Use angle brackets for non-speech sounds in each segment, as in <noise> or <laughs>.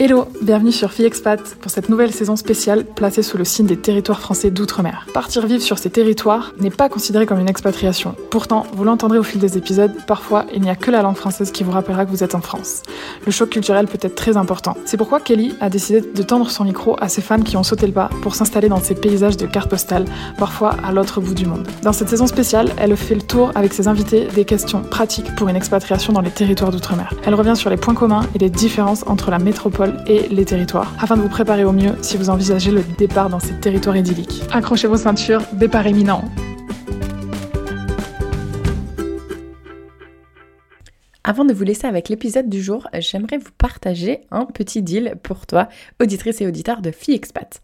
Hello, bienvenue sur Fille Expat pour cette nouvelle saison spéciale placée sous le signe des territoires français d'outre-mer. Partir vivre sur ces territoires n'est pas considéré comme une expatriation. Pourtant, vous l'entendrez au fil des épisodes, parfois il n'y a que la langue française qui vous rappellera que vous êtes en France. Le choc culturel peut être très important. C'est pourquoi Kelly a décidé de tendre son micro à ces femmes qui ont sauté le pas pour s'installer dans ces paysages de cartes postales, parfois à l'autre bout du monde. Dans cette saison spéciale, elle fait le tour avec ses invités des questions pratiques pour une expatriation dans les territoires d'outre-mer. Elle revient sur les points communs et les différences entre la métropole et les territoires, afin de vous préparer au mieux si vous envisagez le départ dans ces territoires idylliques. Accrochez vos ceintures, départ imminent. Avant de vous laisser avec l'épisode du jour, j'aimerais vous partager un petit deal pour toi, auditrice et auditeur de Fille Expat.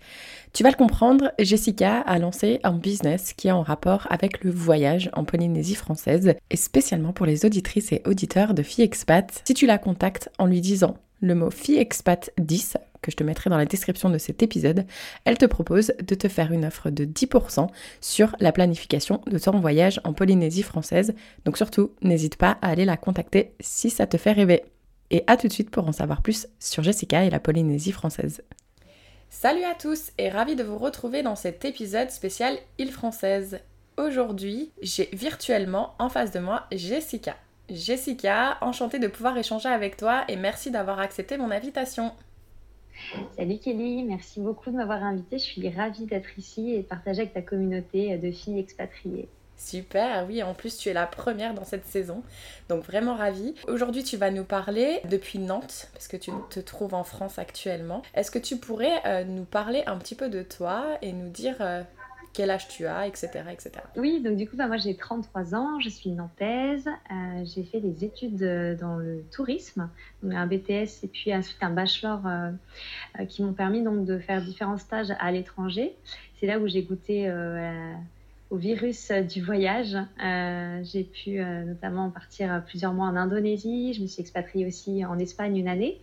Tu vas le comprendre, Jessica a lancé un business qui est en rapport avec le voyage en Polynésie française et spécialement pour les auditrices et auditeurs de Fille Expat. Si tu la contactes en lui disant le mot FiExpat 10 que je te mettrai dans la description de cet épisode, elle te propose de te faire une offre de 10% sur la planification de ton voyage en Polynésie française. Donc surtout, n'hésite pas à aller la contacter si ça te fait rêver. Et à tout de suite pour en savoir plus sur Jessica et la Polynésie française. Salut à tous et ravi de vous retrouver dans cet épisode spécial Île française. Aujourd'hui, j'ai virtuellement en face de moi Jessica. Jessica, enchantée de pouvoir échanger avec toi et merci d'avoir accepté mon invitation. Salut Kelly, merci beaucoup de m'avoir invitée. Je suis ravie d'être ici et de partager avec ta communauté de filles expatriées. Super, oui, en plus tu es la première dans cette saison, donc vraiment ravie. Aujourd'hui tu vas nous parler depuis Nantes, parce que tu te trouves en France actuellement. Est-ce que tu pourrais euh, nous parler un petit peu de toi et nous dire euh, quel âge tu as, etc. etc. Oui, donc du coup, bah, moi j'ai 33 ans, je suis nantaise, euh, j'ai fait des études euh, dans le tourisme, un BTS et puis ensuite un bachelor euh, qui m'ont permis donc de faire différents stages à l'étranger. C'est là où j'ai goûté au virus du voyage. j'ai pu notamment partir plusieurs mois en Indonésie, je me suis expatriée aussi en Espagne une année.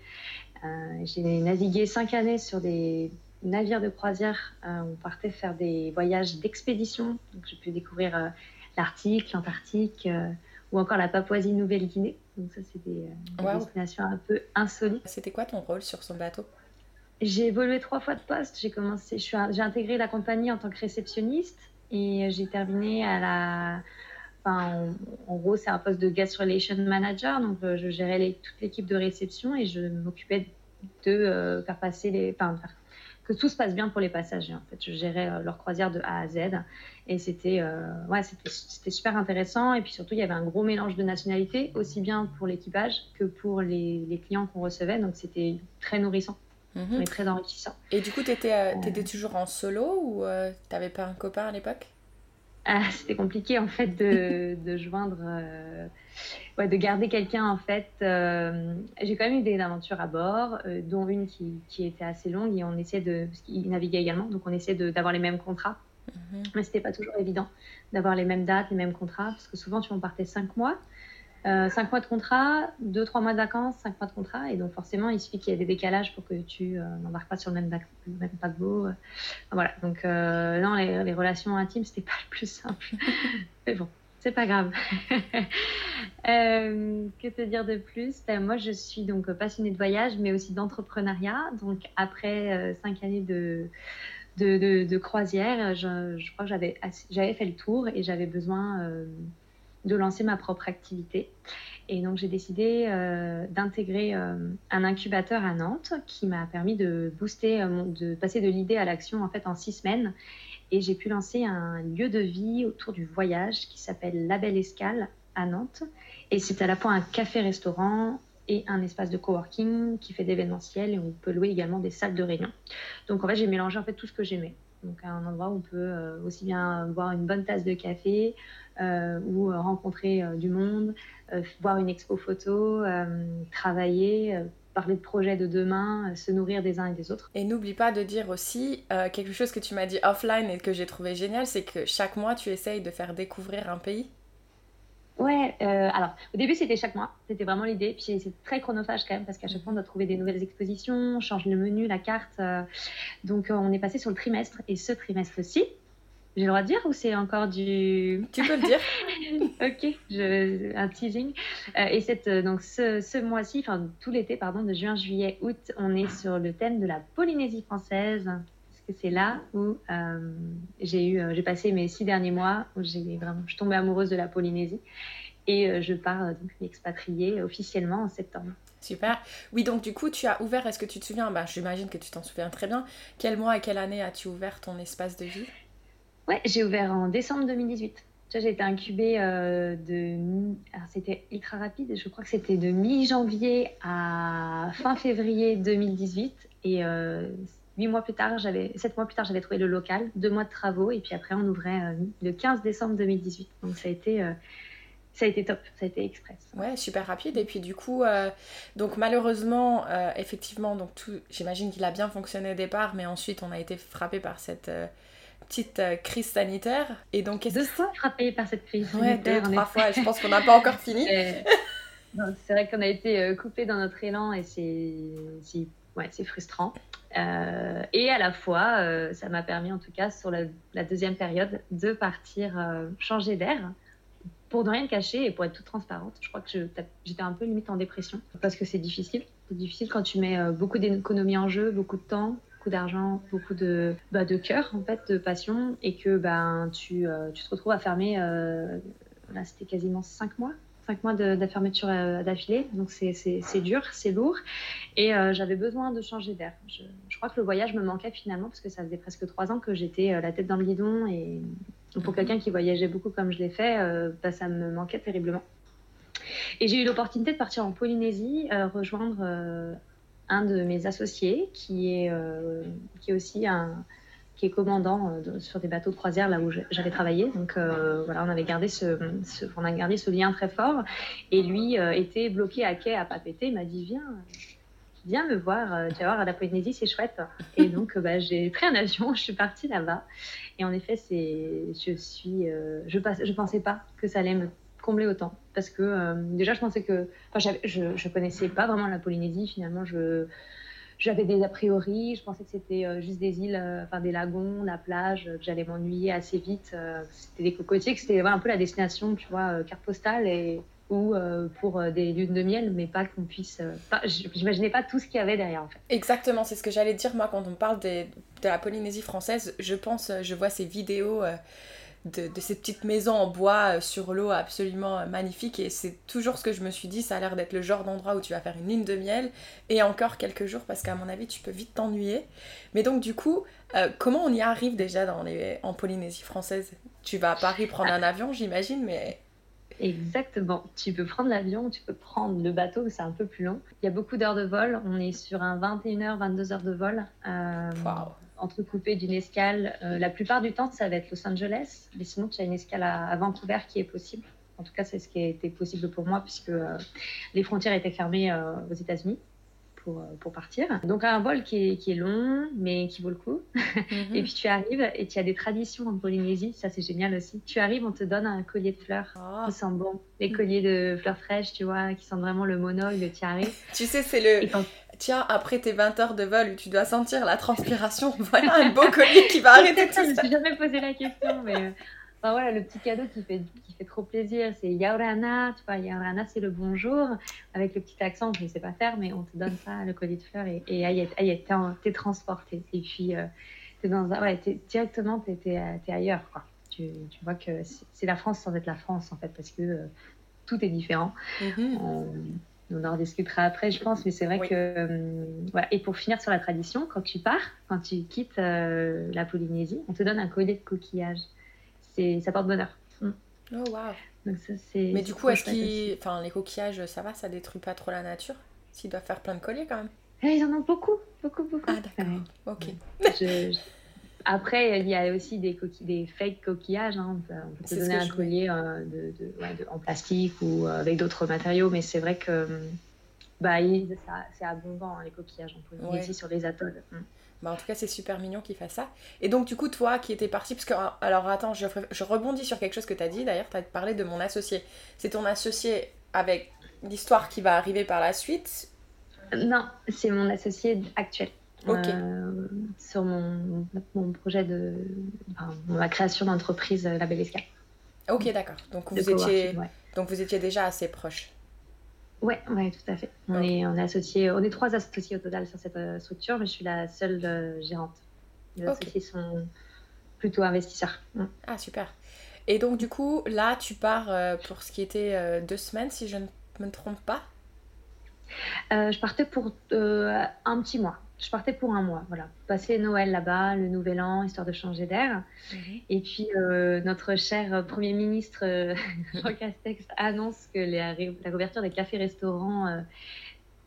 j'ai navigué cinq années sur des navire de croisière. Euh, on partait faire des voyages d'expédition. Donc, j'ai pu découvrir euh, l'Arctique, l'Antarctique euh, ou encore la Papouasie-Nouvelle-Guinée. Donc, ça, c'est des, destinations un peu insolites. C'était quoi ton rôle sur son bateau? J'ai évolué trois fois de poste. J'ai commencé, j'ai intégré la compagnie en tant que réceptionniste et j'ai terminé à la. Enfin, en, gros, c'est un poste de guest relation manager. Donc, je gérais toute l'équipe de réception et je m'occupais de faire passer les, enfin, faire que tout se passe bien pour les passagers. En fait, je gérais euh, leur croisière de A à Z et c'était euh, ouais, c'était super intéressant. Et puis surtout, il y avait un gros mélange de nationalités, aussi bien pour l'équipage que pour les, les clients qu'on recevait. Donc c'était très nourrissant. Et très enrichissant. Et du coup, tu étais, euh, étais, toujours en solo ou tu n'avais pas un copain à l'époque? Ah, C'était compliqué en fait de, <laughs> de joindre ouais, de garder quelqu'un en fait. Euh, j'ai quand même eu des aventures à bord, euh, dont une qui, qui, était assez longue et on essaie de, parce qu'il naviguait également, donc on essaie d'avoir les mêmes contrats. Mhm. Mais c'était pas toujours évident d'avoir les mêmes dates, les mêmes contrats, parce que souvent tu en partais cinq mois. Euh, cinq mois de contrat, deux, trois mois de vacances, cinq mois de contrat. Et donc, forcément, il suffit qu'il y ait des décalages pour que tu n'embarques pas sur le même, le même paquebot. voilà. Donc, non, les, les, relations intimes, c'était pas le plus simple. <laughs> Mais bon, c'est pas grave. <laughs> Euh, que te dire de plus? Ben, Moi, je suis donc passionnée de voyage, mais aussi d'entrepreneuriat. Donc, après euh, cinq années de, de, croisière, je, crois que j'avais, j'avais fait le tour et j'avais besoin euh, de lancer ma propre activité. Et donc, j'ai décidé d'intégrer un incubateur à Nantes qui m'a permis de booster, de passer de l'idée à l'action en fait en six semaines et j'ai pu lancer un lieu de vie autour du voyage qui s'appelle La Belle Escale à Nantes. Et c'est à la fois un café-restaurant et un espace de coworking qui fait d'événementiel et on peut louer également des salles de réunion. Donc en fait, j'ai mélangé en fait tout ce que j'aimais. Donc un endroit où on peut euh, aussi bien boire une bonne tasse de café euh, ou rencontrer euh, du monde, voir une expo photo, travailler, parler de projets de demain, euh, se nourrir des uns et des autres. Et n'oublie pas de dire aussi euh, quelque chose que tu m'as dit offline et que j'ai trouvé génial, c'est que chaque mois tu essayes de faire découvrir un pays. Ouais, euh, alors au début c'était chaque mois, c'était vraiment l'idée. Puis c'est très chronophage quand même parce qu'à chaque fois on doit trouver des nouvelles expositions, on change le menu, la carte. donc on est passé sur le trimestre et ce trimestre-ci, J'ai le droit de dire ou c'est encore du. Tu peux le dire. <laughs> ok, je... un teasing. Euh, et cette, euh, donc ce, ce mois-ci, enfin tout l'été, pardon, de juin, juillet, août, on est sur le thème de la Polynésie française. Parce que c'est là où euh, j'ai eu, j'ai passé mes six derniers mois où j'ai vraiment, je suis tombée amoureuse de la Polynésie. Et je pars donc m'expatrier officiellement en septembre. Super. Oui, donc du coup, tu as ouvert, est-ce que tu te souviens, bah, j'imagine que tu t'en souviens très bien, quel mois et quelle année as-tu ouvert ton espace de vie? Ouais, j'ai ouvert en décembre 2018. J'ai été incubée euh, de. Alors, c'était ultra rapide. Je crois que c'était de mi-janvier à fin février 2018. Et euh, mois plus tard, j'avais, sept mois plus tard, j'avais trouvé le local, deux mois de travaux. Et puis après, on ouvrait euh, le 15 décembre 2018. Donc, ça a été. ça a été top, ça a été express. Ouais, super rapide. Et puis du coup, donc malheureusement, effectivement, donc tout, j'imagine qu'il a bien fonctionné au départ, mais ensuite on a été frappé par cette petite euh, crise sanitaire. Et donc, deux fois frappé par cette crise ouais, Deux, trois fois. Je pense qu'on n'a pas encore fini. <laughs> c'est vrai qu'on a été euh, coupé dans notre élan et c'est ouais, frustrant. Euh, et à la fois, ça m'a permis, en tout cas, sur la, deuxième période, de partir changer d'air pour ne rien cacher et pour être toute transparente. Je crois que j'étais un peu limite en dépression parce que c'est difficile. C'est difficile quand tu mets beaucoup d'économies en jeu, beaucoup de temps, beaucoup d'argent, beaucoup de, bah, de cœur, en fait, de passion, et que ben, tu, euh, tu te retrouves à fermer, euh, là c'était quasiment cinq mois, cinq mois de, fermeture euh, d'affilée, donc c'est dur, c'est lourd, et j'avais besoin de changer d'air. Je, je, crois que le voyage me manquait finalement, parce que ça faisait presque trois ans que j'étais la tête dans le guidon, et pour mhm. quelqu'un qui voyageait beaucoup comme je l'ai fait, bah, ça me manquait terriblement. Et j'ai eu l'opportunité de partir en Polynésie, rejoindre un de mes associés qui est, euh, qui est aussi un qui est commandant euh, sur des bateaux de croisière là où j'avais travaillé. Donc euh, voilà, on avait gardé ce, on a gardé ce lien très fort. Et lui était bloqué à quai à Papété. Il m'a dit viens, viens me voir. tu vas voir à la Polynésie, c'est chouette. Et <laughs> donc bah, j'ai pris un avion, je suis partie là-bas. Et en effet, c'est, je suis, je, je pensais pas que ça allait me combler autant. Parce que euh, déjà, je pensais que. Enfin, je ne connaissais pas vraiment la Polynésie. Finalement. J'avais des a priori, je pensais que c'était euh, juste des îles, euh, des lagons, la plage, que j'allais m'ennuyer assez vite. c'était des cocotiers, que c'était un peu la destination, tu vois, carte postale et ou pour des lunes de miel, mais pas qu'on puisse. J'imaginais pas tout ce qu'il y avait derrière en fait. Exactement, c'est ce que j'allais dire moi quand on parle de la Polynésie française. Je pense, je vois ces vidéos de, ces petites maisons en bois euh, sur l'eau absolument euh, magnifiques. Et c'est toujours ce que je me suis dit, ça a l'air d'être le genre d'endroit où tu vas faire une ligne de miel et encore quelques jours parce qu'à mon avis, tu peux vite t'ennuyer. Mais donc, du coup, euh, comment on y arrive déjà dans les, en Polynésie française? Tu vas à Paris prendre un avion, j'imagine, mais. Exactement. Tu peux prendre l'avion, tu peux prendre le bateau, c'est un peu plus long. Il y a beaucoup d'heures de vol. On est sur un 21h, 22h de vol. Euh, entrecoupé d'une escale. Euh, la plupart du temps, ça va être Los Angeles, mais sinon, tu as une escale à, Vancouver qui est possible. En tout cas, c'est ce qui a été possible pour moi puisque euh, les frontières étaient fermées euh, aux États-Unis. Pour, pour, partir. Donc un vol qui est, qui est, long, mais qui vaut le coup. Mhm. <laughs> et puis tu arrives et tu as des traditions en Polynésie, ça c'est génial aussi. Tu arrives, on te donne un collier de fleurs oh. qui sent bon. Les colliers de fleurs fraîches, tu vois, qui sentent vraiment le mono, le tiare. tu sais, c'est le tiens, après tes 20 heures de vol où tu dois sentir la transpiration, <laughs> voilà un beau collier qui va <laughs> arrêter tout ça. Je me suis jamais posé la question, mais euh, voilà, le petit cadeau qui fait, qui fait trop plaisir, c'est Yaurana, tu vois, Yaurana c'est le bonjour, avec le petit accent, je ne sais pas faire, mais on te donne ça, le collier de fleurs, et, et aïe, t'es transporté. Et puis, euh, es dans ouais, directement, t'es es, ailleurs, quoi. Tu, tu vois que c'est la France sans être la France, en fait, parce que euh, tout est différent. Mm-hmm on en discutera après, je pense, mais c'est vrai que. Euh, voilà. Et pour finir sur la tradition, quand tu pars, quand tu quittes euh, la Polynésie, on te donne un collier de coquillages. Ça porte bonheur. Mm. Oh, waouh! Mais du coup, est-ce enfin, les coquillages, ça va, ça détruit pas trop la nature? S'ils doivent faire plein de colliers quand même. Eh, ils en ont beaucoup, beaucoup, beaucoup. Ah, d'accord. Ok. je, après, il y a aussi des, des fake coquillages. Hein. On peut, te donner un collier euh, de, en plastique ou euh, avec d'autres matériaux, mais c'est vrai que bah, c'est abondant hein, les coquillages. On peut ouais. sur les atolls. Mm. Bah, en tout cas, c'est super mignon qu'il fasse ça. Et donc, du coup, toi qui étais partie, parce que, alors attends, je, je rebondis sur quelque chose que tu as dit. D'ailleurs, tu as parlé de mon associé. C'est ton associé avec l'histoire qui va arriver par la suite? Non, c'est mon associé actuel. Ok. Euh, sur mon, mon projet de enfin, ma création d'entreprise La Belle Escale. Ok, d'accord. Donc vous étiez donc vous étiez déjà assez proche. Ouais, ouais, tout à fait. On est on est associés, on est trois associés au total sur cette structure, mais je suis la seule gérante. Les associés sont plutôt investisseurs. Mm. Ah super. Et donc du coup là tu pars pour ce qui était deux semaines si je ne me trompe pas? Euh, je partais pour euh, un petit mois. Je partais pour un mois, voilà. Passer Noël là-bas, le Nouvel An, histoire de changer d'air. Mhm. Et puis, euh, notre cher Premier ministre <laughs> Jean Castex annonce que la, la couverture des cafés-restaurants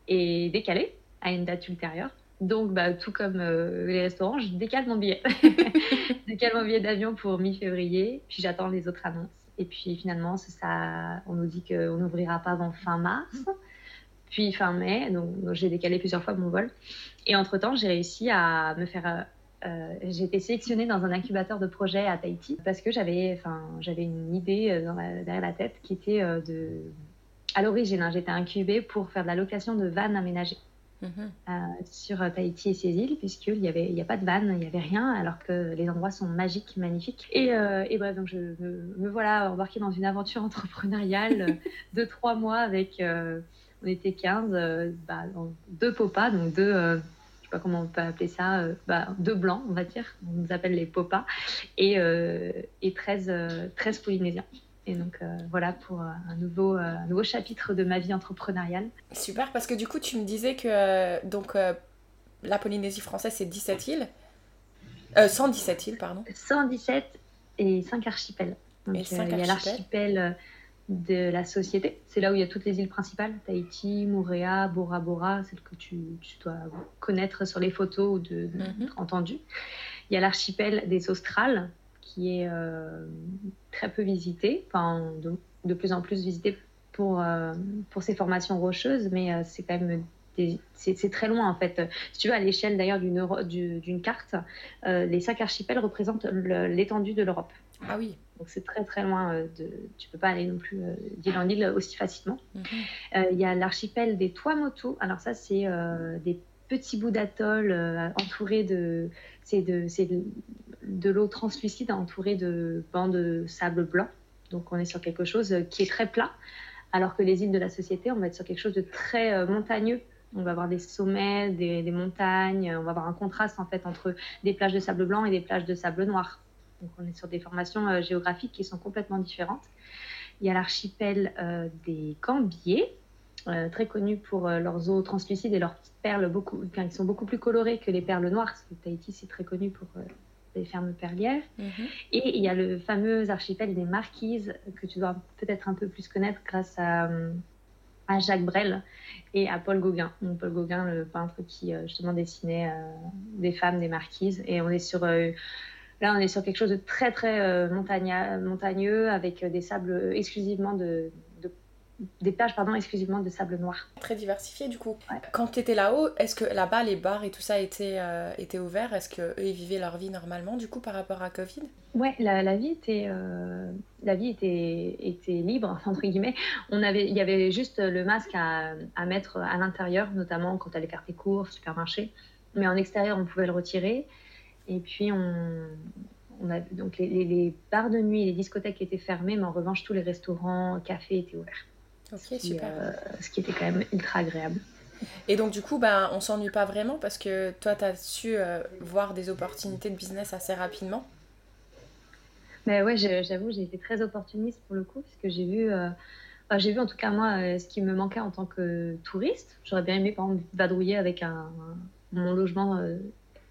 est décalée à une date ultérieure. Donc, bah, tout comme les restaurants, je décale mon billet. je <laughs> décale mon billet d'avion pour mi-février, puis j'attends les autres annonces. Et puis finalement, ça, on nous dit qu'on n'ouvrira pas avant fin mars puis fin mai. Donc, j'ai décalé plusieurs fois mon vol. Et entre-temps, j'ai réussi à me faire... Euh, j'ai été sélectionnée dans un incubateur de projet à Tahiti parce que j'avais, enfin, j'avais une idée euh, dans derrière la tête qui était euh, de... À l'origine, hein, j'étais incubée pour faire de la location de vannes aménagées. Mhm. sur Tahiti et ses îles, puisqu'il n'y avait, il y a pas de vannes, il n'y avait rien, alors que les endroits sont magiques, magnifiques. Et, et bref, donc je me, voilà embarquée dans une aventure <laughs> entrepreneuriale de trois mois avec on était 15, euh, bah, deux popas, donc deux, euh, pas comment on peut appeler ça, euh, bah, deux blancs, on va dire, on nous appelle les popas, et, et 13, 13 Polynésiens. Et donc voilà pour un nouveau, nouveau chapitre de ma vie entrepreneuriale. Super, parce que du coup, tu me disais que donc, la Polynésie française, c'est 17 îles. 117 îles, pardon. 117 et 5 archipels. Donc, il y a l'archipel de la société. C'est là où il y a toutes les îles principales, Tahiti, Moorea, Bora Bora, celles que tu, dois connaître sur les photos ou de, entendu. Il y a l'archipel des Australes, qui est euh, très peu visité, enfin de, plus en plus visité pour, euh, pour ses formations rocheuses, mais euh, c'est quand même c'est très loin en fait. Si tu veux, à l'échelle d'ailleurs d'une carte, les cinq archipels représentent l'étendue de l'Europe. Ah oui. Donc c'est très très loin euh, de. Tu peux pas aller non plus euh, d'île en île aussi facilement. Mhm. Euh, il y a l'archipel des Tuamotu. Alors ça c'est des petits bouts d'atoll entourés de. C'est de, de, de l'eau translucide entourée de bancs de sable blanc. Donc on est sur quelque chose qui est très plat. Alors que les îles de la société, on va être sur quelque chose de très montagneux. On va avoir des sommets, des, des, montagnes. On va avoir un contraste en fait entre des plages de sable blanc et des plages de sable noir. Donc on est sur des formations euh, géographiques qui sont complètement différentes. Il y a l'archipel euh, des Cambiers, euh, très connu pour leurs eaux translucides et leurs petites perles beaucoup, qui sont beaucoup plus colorées que les perles noires, parce que Tahiti c'est très connu pour les fermes perlières. Mhm. Et il y a le fameux archipel des Marquises, que tu dois peut-être un peu plus connaître grâce à, à Jacques Brel et à Paul Gauguin. Paul Gauguin, le peintre qui justement dessinait des femmes, des marquises. Et on est sur Là, on est sur quelque chose de très, très euh, montagneux avec euh, des sables euh, exclusivement de, des plages pardon, exclusivement de sable noir. Très diversifié du coup. Quand tu étais là-haut, est-ce que là-bas les bars et tout ça étaient, étaient ouverts? Est-ce qu'eux ils vivaient leur vie normalement du coup par rapport à Covid? Ouais, la, la, vie était, la vie était, était libre <laughs> entre guillemets. On avait, il y avait juste le masque à, à mettre à l'intérieur, notamment quand tu allais faire tes courses, supermarché. Mais en extérieur, on pouvait le retirer. Et puis, on, on a, donc les, les, bars de nuit et les discothèques étaient fermés, mais en revanche, tous les restaurants, cafés étaient ouverts. Ok, ce qui, super. Euh, ce qui était quand même ultra agréable. Et donc, du coup, ben, on s'ennuie pas vraiment parce que toi, tu as su euh, voir des opportunités de business assez rapidement. Mais ben ouais, j'avoue, j'ai été très opportuniste pour le coup, puisque j'ai vu, euh, j'ai vu en tout cas moi ce qui me manquait en tant que touriste. J'aurais bien aimé, par exemple, vadrouiller avec un, mon logement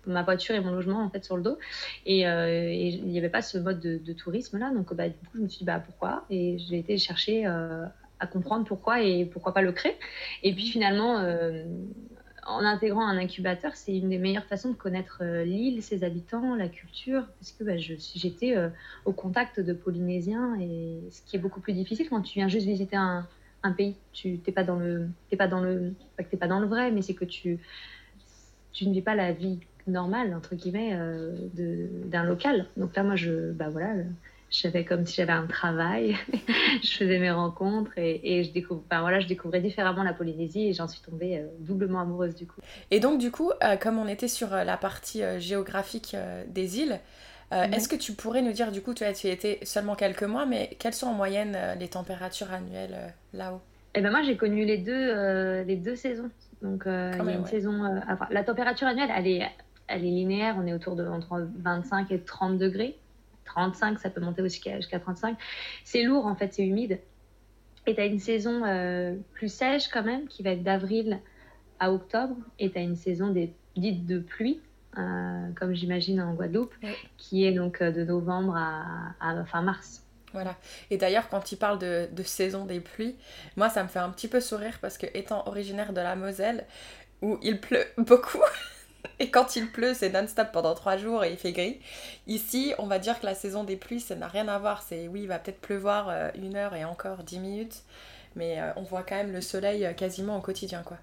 ma voiture et mon logement en fait sur le dos. Et, euh, il n'y avait pas ce mode de, tourisme là. Donc bah, du coup, je me suis dit bah, pourquoi? Et j'ai été chercher euh, à comprendre pourquoi et pourquoi pas le créer. Et puis finalement, euh, en intégrant un incubateur, c'est une des meilleures façons de connaître l'île, ses habitants, la culture, parce que bah, j'étais au contact de Polynésiens et ce qui est beaucoup plus difficile quand tu viens juste visiter un, pays. Tu n'es pas dans le, pas dans le, que pas dans le vrai, mais c'est que tu tu ne vis pas la vie normal entre guillemets euh, d'un local donc là moi je bah voilà je faisais comme si j'avais un travail. <laughs> je faisais mes rencontres et, et je, découvre, voilà, je découvrais différemment la Polynésie et j'en suis tombée euh, doublement amoureuse du coup. Et donc du coup, euh, comme on était sur la partie géographique des îles, est-ce que tu pourrais nous dire, du coup, tu as, tu été seulement quelques mois, mais quelles sont en moyenne les températures annuelles là-haut? Eh ben moi, j'ai connu les deux, les deux saisons. Donc, il y a une saison. Enfin, la température annuelle, elle est, elle est linéaire. On est autour de entre 25 et 30 degrés. 35, ça peut monter jusqu'à 35. C'est lourd en fait, c'est humide. Et tu as une saison euh, plus sèche quand même, qui va être d'avril à octobre. Et tu as une saison des, dite de pluie, euh, comme j'imagine en Guadeloupe, qui est donc euh, de novembre à, fin mars. Voilà. Et d'ailleurs, quand il parle de, de, saison des pluies, moi, ça me fait un petit peu sourire parce que, étant originaire de la Moselle, où il pleut beaucoup, <laughs> et quand il pleut, c'est non-stop pendant trois jours et il fait gris. Ici, on va dire que la saison des pluies, ça n'a rien à voir. C'est oui, il va peut-être pleuvoir euh, une heure et encore dix minutes, mais euh, on voit quand même le soleil euh, quasiment au quotidien, quoi.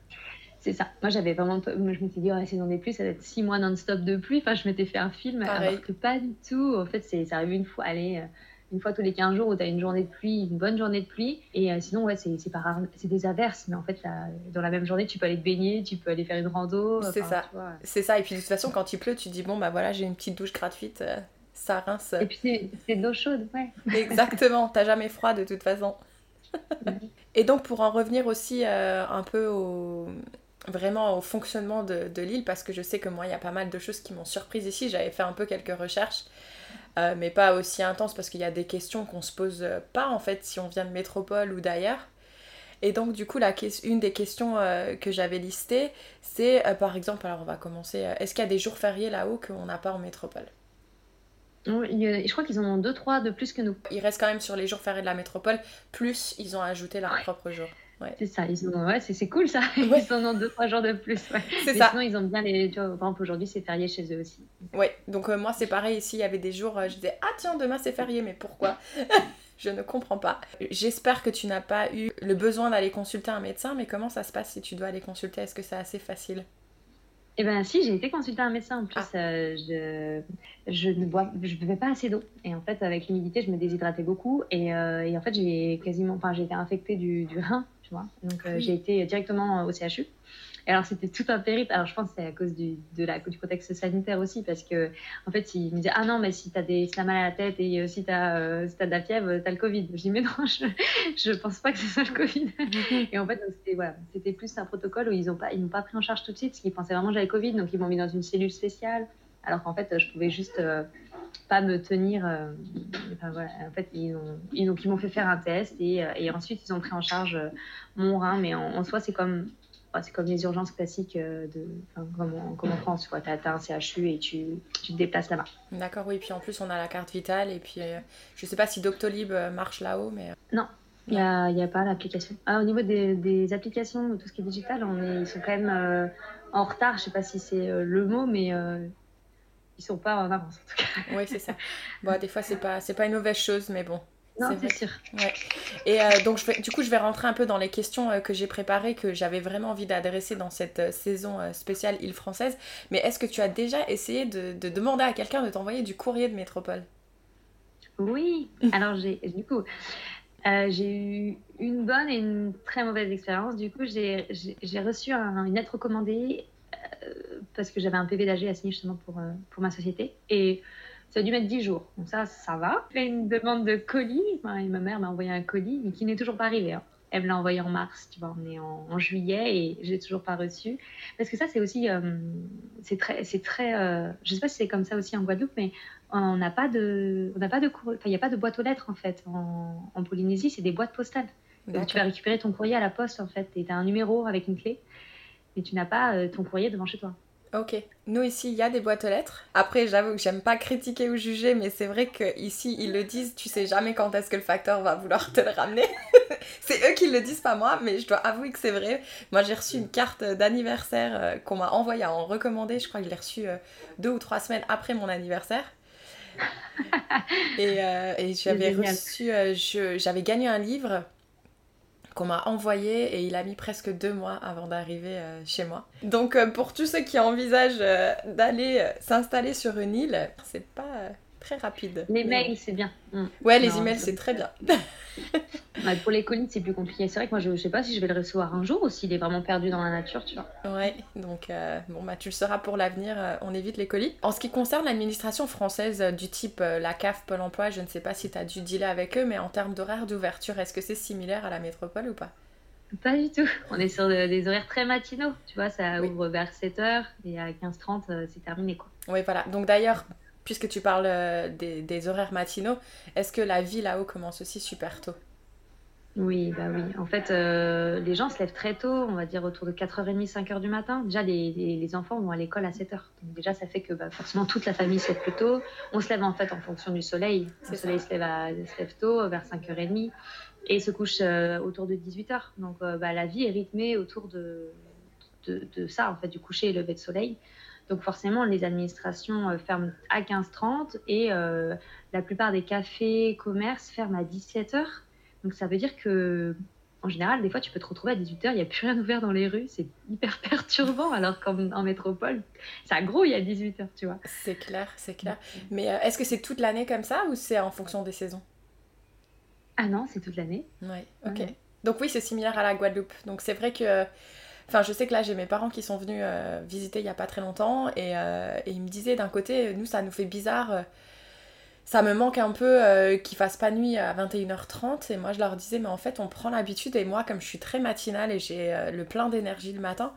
C'est ça. Moi, j'avais vraiment. Moi, je m'étais dit, oh, la saison des pluies, ça va être six mois non-stop de pluie. Enfin, je m'étais fait un film, alors que pas du tout. En fait, c'est ça arrive une fois. Allez une fois tous les 15 jours où tu as une journée de pluie, une bonne journée de pluie. Et euh, sinon, ouais, c'est des averses, mais en fait, dans la même journée, tu peux aller te baigner, tu peux aller faire une rando. C'est ça. C'est ça. Et puis de toute façon, quand il pleut, tu dis, bon, bah voilà, j'ai une petite douche gratuite, euh, ça rince. Et puis c'est de l'eau chaude, ouais. <laughs> Exactement, t'as jamais froid de toute façon. <laughs> Et donc, pour en revenir aussi euh, un peu au vraiment au fonctionnement de, de l'île parce que je sais que moi il y a pas mal de choses qui m'ont surprise ici j'avais fait un peu quelques recherches euh, mais pas aussi intense parce qu'il y a des questions qu'on se pose pas en fait si on vient de métropole ou d'ailleurs. Et donc du coup, la une des questions euh, que j'avais listées, c'est euh, par exemple, alors on va commencer, est-ce qu'il y a des jours fériés là-haut qu'on n'a pas en métropole? Je crois qu'ils en ont deux, trois de plus que nous. Ils restent quand même sur les jours fériés de la métropole, plus ils ont ajouté leur propre jour. C'est ça, ils ont... ouais, c'est cool ça. <laughs> Ils en ont deux, trois jours de plus. C'est ça. Sinon, ils ont bien les. Tu vois, par exemple, aujourd'hui, c'est férié chez eux aussi. Ouais, donc euh, moi, c'est pareil ici. Il y avait des jours, euh, je disais, ah tiens, demain c'est férié, mais pourquoi <laughs> Je ne comprends pas. J'espère que tu n'as pas eu le besoin d'aller consulter un médecin, mais comment ça se passe si tu dois aller consulter? Est-ce que c'est assez facile? Eh bien, si, j'ai été consulter un médecin. En plus, ah. euh, je, je ne bois, je buvais pas assez d'eau. Et en fait, avec l'humidité, je me déshydratais beaucoup. Et, et en fait, j'ai quasiment, enfin, j'ai été infectée du, du rein donc euh, j'ai été directement au CHU. Et alors c'était tout un périple. Alors je pense que c'est à cause du, de la, du contexte sanitaire aussi, parce que en fait ils me disaient ah non mais si t'as des as mal à la tête et euh, si t'as euh, si de la fièvre t'as le Covid. Je dis mais non je, je pense pas que ce soit le Covid. <laughs> et en fait c'était voilà plus un protocole où ils ont pas ils pas pris en charge tout de suite parce qu'ils pensaient vraiment que j'avais Covid donc ils m'ont mis dans une cellule spéciale alors qu'en fait je pouvais juste pas me tenir. Euh, voilà. En fait, ils, ont, ils, donc, ils m'ont fait faire un test et, euh, et, ensuite ils ont pris en charge euh, mon rein. Mais en, soi, c'est comme, c'est comme les urgences classiques de, comme, en, comme en France. Tu as, un CHU et tu, tu te déplaces là-bas. D'accord, oui. Puis en plus, on a la carte vitale. Et puis, je sais pas si Doctolib marche là-haut, mais. Non, il n'y a, a, pas l'application. Ah, au niveau des, des, applications, tout ce qui est digital, on est, ils sont quand même en retard. Je sais pas si c'est le mot, mais ils sont pas en avance en tout cas. Oui, c'est ça. Bon, des fois, c'est pas, pas une mauvaise chose, mais bon. Non, c'est sûr. Ouais. Et euh, donc, je vais, du coup, je vais rentrer un peu dans les questions euh, que j'ai préparées, que j'avais vraiment envie d'adresser dans cette euh, saison spéciale île française. Mais est-ce que tu as déjà essayé de, de demander à quelqu'un de t'envoyer du courrier de métropole? Oui. <laughs> Alors, j'ai, du coup, j'ai eu une bonne et une très mauvaise expérience. Du coup, j'ai, reçu une lettre recommandée parce que j'avais un PV d'AG à signer justement pour, euh, pour ma société. Et ça a dû mettre 10 jours. Donc ça, ça va. J'ai fait une demande de colis. et ma mère m'a envoyé un colis, mais qui n'est toujours pas arrivé. Hein. Elle me l'a envoyé en mars, tu vois, on est en, juillet et je l'ai toujours pas reçu. Parce que ça, c'est aussi, euh, c'est très, c'est très, je sais pas si c'est comme ça aussi en Guadeloupe, mais on n'a pas de, on n'a pas de enfin, il n'y a pas de boîte aux lettres en fait. En, en Polynésie, c'est des boîtes postales. Donc, tu vas récupérer ton courrier à la poste en fait, et tu as un numéro avec une clé et tu n'as pas euh, ton courrier devant chez toi. Ok. Nous ici, il y a des boîtes aux lettres. Après, j'avoue que j'aime pas critiquer ou juger, mais c'est vrai qu'ici, ils le disent, tu sais jamais quand est-ce que le facteur va vouloir te le ramener. <laughs> c'est eux qui le disent, pas moi, mais je dois avouer que c'est vrai. Moi, j'ai reçu une carte d'anniversaire euh, qu'on m'a envoyée en recommandé. Je crois que je l'ai reçue euh, deux ou trois semaines après mon anniversaire. <laughs> et, et j'avais reçu, j'avais gagné un livre qu'on m'a envoyé et il a mis presque deux mois avant d'arriver euh, chez moi. Donc euh, pour tous ceux qui envisagent euh, d'aller s'installer sur une île, c'est pas très rapide. Les mails, c'est bien. Mm. Ouais, les emails, c'est très bien. <laughs> Bah, pour les colis, c'est plus compliqué. C'est vrai que moi, je, ne sais pas si je vais le recevoir un jour ou s'il est vraiment perdu dans la nature, tu vois. Ouais, donc euh, bon, bah, tu le sauras pour l'avenir. Euh, on évite les colis. En ce qui concerne l'administration française du type la CAF, Pôle emploi, je ne sais pas si tu as dû dealer avec eux, mais en termes d'horaire d'ouverture, est-ce que c'est similaire à la métropole ou pas? Pas du tout. On est sur des horaires très matinaux. Tu vois, ça ouvre vers 7h et à 15h30, euh, c'est terminé. quoi. Oui, voilà. Donc d'ailleurs, puisque tu parles euh, des, horaires matinaux, est-ce que la vie là-haut commence aussi super tôt? Oui, bah oui. En fait, euh, les gens se lèvent très tôt, on va dire autour de 4h30, 5h du matin. Déjà, les, enfants vont à l'école à 7h. Donc déjà, ça fait que bah, forcément toute la famille se lève plus tôt. On se lève en fait en fonction du soleil. Le soleil se lève, se lève tôt, vers 5h30 et se couche euh, autour de 18h. Donc euh, bah, la vie est rythmée autour de, de, ça, en fait, du coucher et lever de soleil. Donc forcément, les administrations ferment à 15h30 et la plupart des cafés, commerces ferment à 17h. Donc ça veut dire que en général, des fois, tu peux te retrouver à 18h, il n'y a plus rien ouvert dans les rues, c'est hyper <laughs> perturbant, alors qu'en métropole, ça grouille à 18h, tu vois. C'est clair, c'est clair. Mais est-ce que c'est toute l'année comme ça ou c'est en fonction des saisons? Ah non, c'est toute l'année. Ouais, ok. Donc oui, c'est similaire à la Guadeloupe. Donc c'est vrai que... Enfin, je sais que là, j'ai mes parents qui sont venus euh, visiter il n'y a pas très longtemps et, euh, et ils me disaient d'un côté, nous, ça nous fait bizarre. Euh, ça me manque un peu qu'il fasse pas nuit à 21h30 et moi je leur disais mais en fait on prend l'habitude et moi comme je suis très matinale et j'ai le plein d'énergie le matin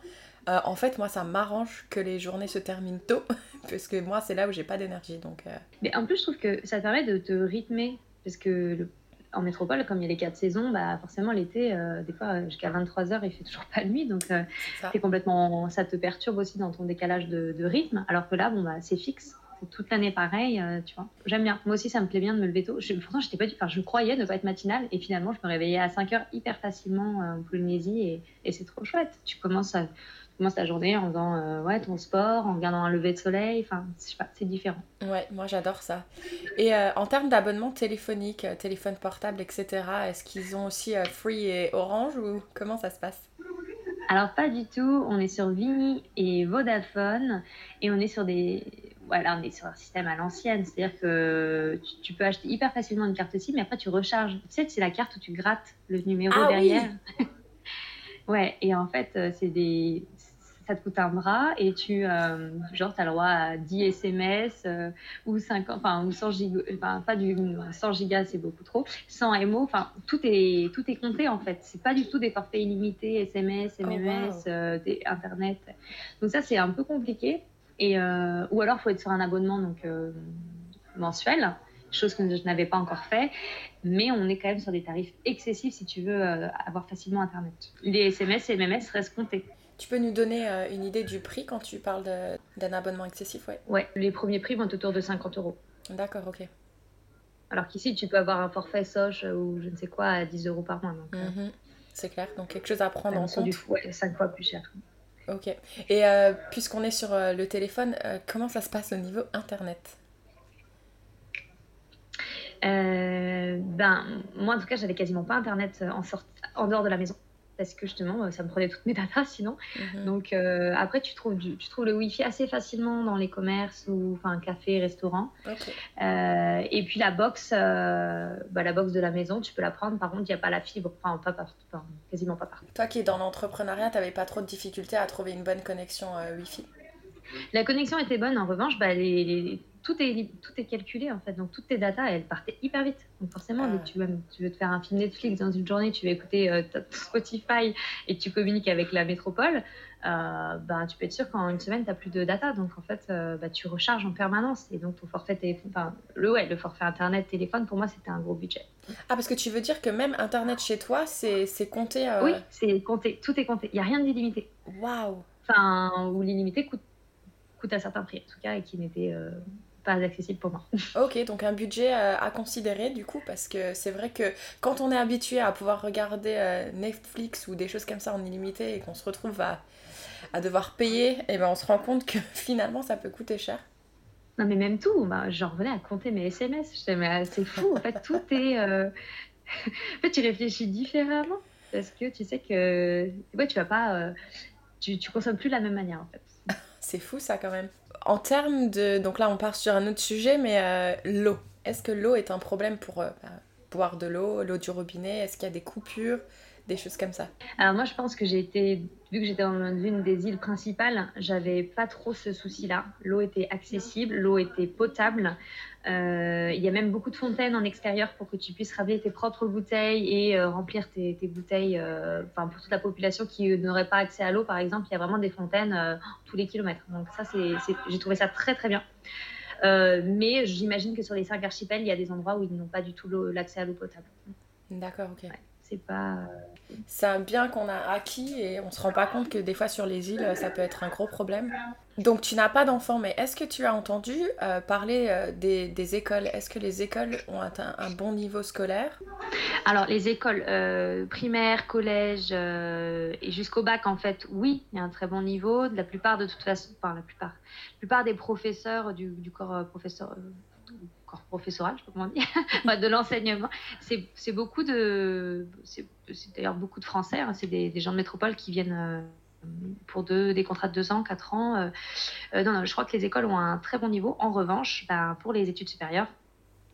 en fait moi ça m'arrange que les journées se terminent tôt <laughs> parce que moi c'est là où j'ai pas d'énergie donc mais en plus je trouve que ça permet de te rythmer parce que le en métropole, comme il y a les quatre saisons, bah forcément l'été, euh, des fois jusqu'à 23h, il fait <laughs> toujours pas nuit, donc euh, ça. complètement, ça te perturbe aussi dans ton décalage de, rythme. Alors que là, bon bah c'est fixe, toute l'année pareil, euh, tu vois. J'aime bien. Moi aussi, ça me plaît bien de me lever tôt. Je, pourtant, j'étais pas, enfin, je croyais ne pas être matinale, et finalement, je me réveillais à 5h hyper facilement en Polynésie, et, et c'est trop chouette. Tu commences à commences ta journée en faisant euh, ouais, ton sport, en regardant un lever de soleil. Enfin, je sais pas, c'est différent. Ouais, moi j'adore ça. Et euh, en termes d'abonnement téléphonique, euh, téléphone portable, etc., est-ce qu'ils ont aussi Free et Orange ou comment ça se passe? Alors, pas du tout. On est sur Vini et Vodafone et on est sur des. Voilà, on est sur un système à l'ancienne, c'est-à-dire que tu, peux acheter hyper facilement une carte SIM, mais après tu recharges. Tu sais, c'est la carte où tu grattes le numéro ah derrière. Oui <laughs> ouais, et en fait, c'est des, ça te coûte un bras et tu euh, genre as le droit à 10 SMS euh, ou 50 enfin ou 100 gigas enfin pas du 100 gigas c'est beaucoup trop. 100 MO enfin tout est tout est compté en fait. C'est pas du tout des forfaits illimités SMS MMS euh, des, internet. Donc ça c'est un peu compliqué et ou alors faut être sur un abonnement donc mensuel chose que je n'avais pas encore fait, mais on est quand même sur des tarifs excessifs si tu veux avoir facilement Internet. Les SMS et MMS restent comptés. Tu peux nous donner euh, une idée du prix quand tu parles d'un abonnement excessif ouais. ouais, les premiers prix vont autour de 50 euros. D'accord, ok. Alors qu'ici, tu peux avoir un forfait Soch ou je ne sais quoi à 10 euros par mois. Euh. Mhm. C'est clair, donc quelque chose à prendre en compte. Du, ouais, 5 fois plus cher. Ok. Et euh, puisqu'on est sur le téléphone, comment ça se passe au niveau Internet? Ben, moi, en tout cas, j'avais quasiment pas Internet en, en dehors de la maison parce que justement, ça me prenait toutes mes datas <laughs> sinon. Mhm. Donc euh, après, tu trouves, tu trouves le Wi-Fi assez facilement dans les commerces ou enfin cafés, restaurants. Euh, et puis la box, euh, bah, la box de la maison, tu peux la prendre. Par contre, il n'y a pas la fibre, enfin pas partout, quasiment pas partout. Toi qui es dans l'entrepreneuriat, tu n'avais pas trop de difficultés à trouver une bonne connexion Wi-Fi? La connexion était bonne. En revanche, bah, les tout est, tout est calculé en fait. Donc toutes tes datas, elles partaient hyper vite. Donc forcément, dès que tu, tu veux te faire un film Netflix dans une journée, tu vas écouter euh, Spotify et tu communiques avec la métropole, euh, bah, tu peux être sûr qu'en une semaine, tu n'as plus de data. Donc en fait, euh, bah, tu recharges en permanence. Et donc ton forfait téléphone, enfin, le, ouais, le forfait Internet, téléphone, pour moi, c'était un gros budget. Ah, parce que tu veux dire que même Internet chez toi, c'est compté Oui, c'est compté. Tout est compté. Il n'y a rien d'illimité. Waouh Enfin, ou l'illimité coûte, coûte un certain prix, en tout cas, et qui n'était pas accessible pour moi. <laughs> Ok, donc un budget euh, à considérer du coup, parce que c'est vrai que quand on est habitué à pouvoir regarder euh, Netflix ou des choses comme ça en illimité et qu'on se retrouve à, à devoir payer, et eh ben on se rend compte que <laughs> finalement ça peut coûter cher. Non mais même tout, bah, j'en revenais à compter mes SMS, mais c'est fou, en fait tout est... Euh, <laughs> en fait tu réfléchis différemment, parce que tu sais que ouais, tu vas pas... Tu, tu consommes plus de la même manière en fait. C'est fou ça quand même. En termes de... Donc là on part sur un autre sujet, mais euh, l'eau. Est-ce que l'eau est un problème pour euh, bah, boire de l'eau, l'eau du robinet? Est-ce qu'il y a des coupures? Des choses comme ça Alors moi je pense que j'ai été, vu que j'étais dans l'une des îles principales, j'avais pas trop ce souci-là. L'eau était accessible, l'eau était potable. Euh, il y a même beaucoup de fontaines en extérieur pour que tu puisses ramener tes propres bouteilles et euh, remplir tes, bouteilles. Euh, enfin pour toute la population qui n'aurait pas accès à l'eau par exemple, il y a vraiment des fontaines tous les kilomètres. Donc ça c'est, j'ai trouvé ça très très bien. mais j'imagine que sur les cinq archipels, il y a des endroits où ils n'ont pas du tout l'accès à l'eau potable. D'accord, ok c'est pas. C'est un bien qu'on a acquis et on se rend pas compte que des fois sur les îles, ça peut être un gros problème. Donc tu n'as pas d'enfants, mais est-ce que tu as entendu euh, parler euh, des, écoles? Est-ce que les écoles ont atteint un bon niveau scolaire? Alors les écoles euh, primaires, collèges et jusqu'au bac, en fait, oui, il y a un très bon niveau. La plupart de toute façon, enfin la plupart, la plupart des professeurs du, du corps professeur professoral, je sais pas comment dire, <laughs> de l'enseignement. C'est beaucoup de, c'est d'ailleurs beaucoup de Français, hein. c'est des, gens de métropole qui viennent euh, pour deux, des contrats de deux ans, quatre ans. Euh, euh, non, non, je crois que les écoles ont un très bon niveau. En revanche, ben, pour les études supérieures,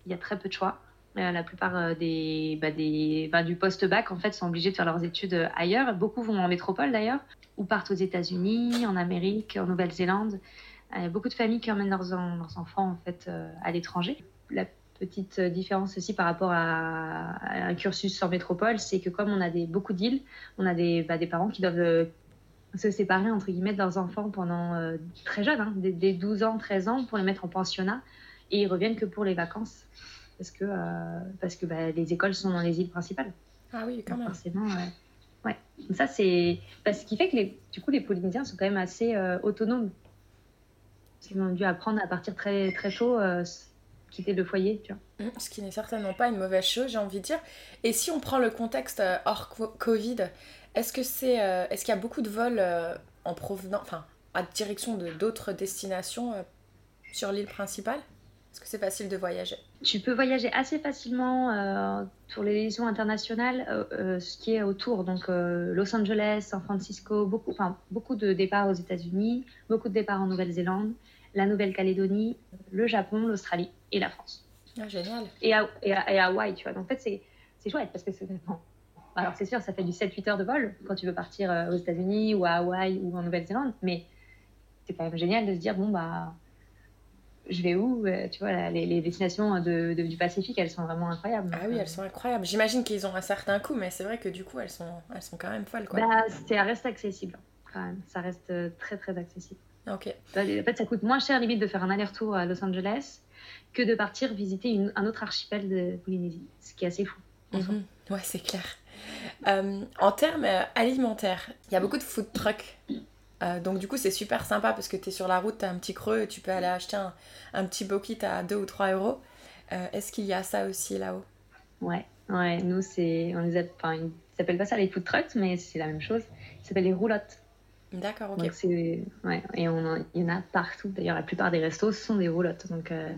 il y a très peu de choix. la plupart des, des bah, du post-bac en fait sont obligés de faire leurs études ailleurs. Beaucoup vont en métropole d'ailleurs, ou partent aux États-Unis, en Amérique, en Nouvelle-Zélande. Il y a beaucoup de familles qui emmènent leurs, leurs enfants en fait à l'étranger la petite différence aussi par rapport à, un cursus en métropole, c'est que comme on a des, beaucoup d'îles, on a des, bah, des parents qui doivent euh, se séparer entre guillemets de leurs enfants pendant euh, très jeunes, hein, dès, 12 ans, 13 ans, pour les mettre en pensionnat, et ils reviennent que pour les vacances, parce que, euh, parce que bah, les écoles sont dans les îles principales. Ah oui, quand même. Forcément, ouais. ça, c'est bah, ce qui fait que les, du coup, les Polynésiens sont quand même assez autonomes. Ils ont dû apprendre à partir très, très tôt quitter le foyer, tu vois. Mmh, ce qui n'est certainement pas une mauvaise chose, j'ai envie de dire. Et si on prend le contexte euh, hors Covid, est-ce que c'est, euh, est-ce qu'il y a beaucoup de vols euh, en provenance, enfin, à direction de d'autres destinations sur l'île principale? Est-ce que c'est facile de voyager? Tu peux voyager assez facilement pour les liaisons internationales, ce qui est autour, donc Los Angeles, San Francisco, beaucoup, enfin, beaucoup de départs aux États-Unis, beaucoup de départs en Nouvelle-Zélande la Nouvelle-Calédonie, le Japon, l'Australie et la France. Ah, génial. Et, à, et, Hawaï, tu vois. Donc en fait, c'est chouette parce que c'est. Alors c'est sûr, ça fait du 7-8 heures de vol quand tu veux partir euh, aux États-Unis ou à Hawaï ou en Nouvelle-Zélande, mais c'est quand même génial de se dire bon, bah. Je vais où euh, Tu vois, les, destinations de, du Pacifique, elles sont vraiment incroyables. Ah oui, elles sont incroyables. J'imagine qu'ils ont un certain coût, mais c'est vrai que du coup, elles sont, elles sont quand même folles. Quoi. Bah, ça reste accessible, quand même. Ça reste euh, très, très accessible. En fait, ça coûte moins cher limite de faire un aller-retour à Los Angeles que de partir visiter un autre archipel de Polynésie, ce qui est assez fou. Mhm. Ouais, c'est clair. Euh, en termes euh, alimentaires, il y a beaucoup de food trucks. Euh, donc du coup, c'est super sympa parce que tu es sur la route, tu as un petit creux, tu peux aller acheter un, un petit bokit à 2 ou 3 euros. Est-ce qu'il y a ça aussi là-haut? Ouais, ouais, nous, c'est, on les a, enfin, ils s'appellent pas ça les food trucks, mais c'est la même chose. Ils s'appellent les roulottes. D'accord, ok. ouais, et on il y en a partout. D'ailleurs, la plupart des restos sont des roulottes. Donc, euh,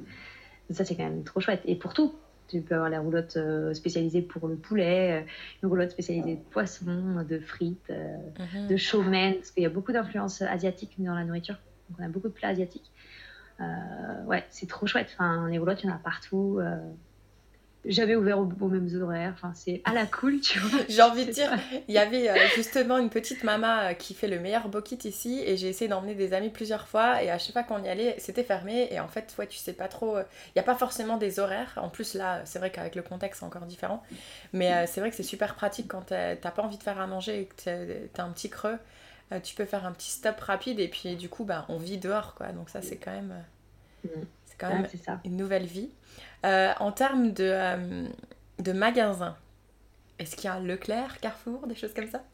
ça, c'est quand même trop chouette. Et pour tout, tu peux avoir la roulotte euh, spécialisée pour le poulet, euh, une roulotte spécialisée de poisson, de frites, mhm. de chow parce qu'il y a beaucoup d'influences asiatiques dans la nourriture. Donc, on a beaucoup de plats asiatiques. ouais, c'est trop chouette. Enfin, les roulottes, il y en a partout j'avais ouvert aux, mêmes horaires. Enfin, c'est à la cool, tu vois. <laughs> J'ai envie de dire, il y avait euh, justement une petite mama euh, qui fait le meilleur bokit ici et j'ai essayé d'emmener des amis plusieurs fois et à chaque fois qu'on y allait, c'était fermé et en fait, ouais, tu sais pas trop. Euh, il n'y a pas forcément des horaires. En plus, là, c'est vrai qu'avec le contexte, c'est encore différent. Mais c'est vrai que c'est super pratique quand t'as pas envie de faire à manger et que t'as un petit creux. tu peux faire un petit stop rapide et puis du coup, bah, on vit dehors, quoi. Donc ça, c'est quand même. Mm. C'est quand même une nouvelle vie. Euh, en termes de, euh, de magasins, est-ce qu'il y a Leclerc, Carrefour, des choses comme ça?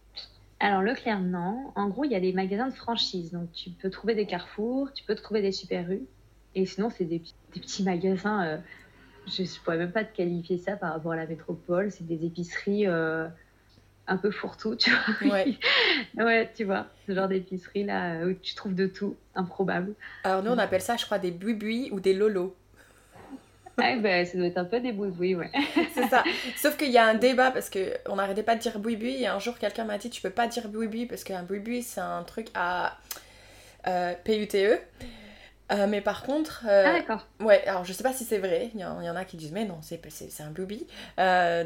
Alors Leclerc, non. En gros, il y a des magasins de franchise. Donc tu peux trouver des carrefours, tu peux trouver des super rues. Et sinon, c'est des, petits magasins. Euh, je ne pourrais même pas te qualifier ça par rapport à la métropole. C'est des épiceries un peu fourre-tout, tu vois. Ouais. <laughs> ouais, tu vois. Ce genre d'épicerie là où tu trouves de tout, improbable. Alors nous, on appelle ça, je crois, des buis ou des lolos. Ah, <laughs> ben, ça doit être un peu des boui ouais. <laughs> c'est ça. Sauf qu'il y a un <laughs> débat parce qu'on n'arrêtait pas de dire boui-boui et un jour quelqu'un m'a dit tu peux pas dire boui-boui parce qu'un boui-boui c'est un truc à. P-U-T-E. mais par contre. ah, d'accord. Ouais, alors je sais pas si c'est vrai. Il y, en a qui disent, mais non, c'est un booby.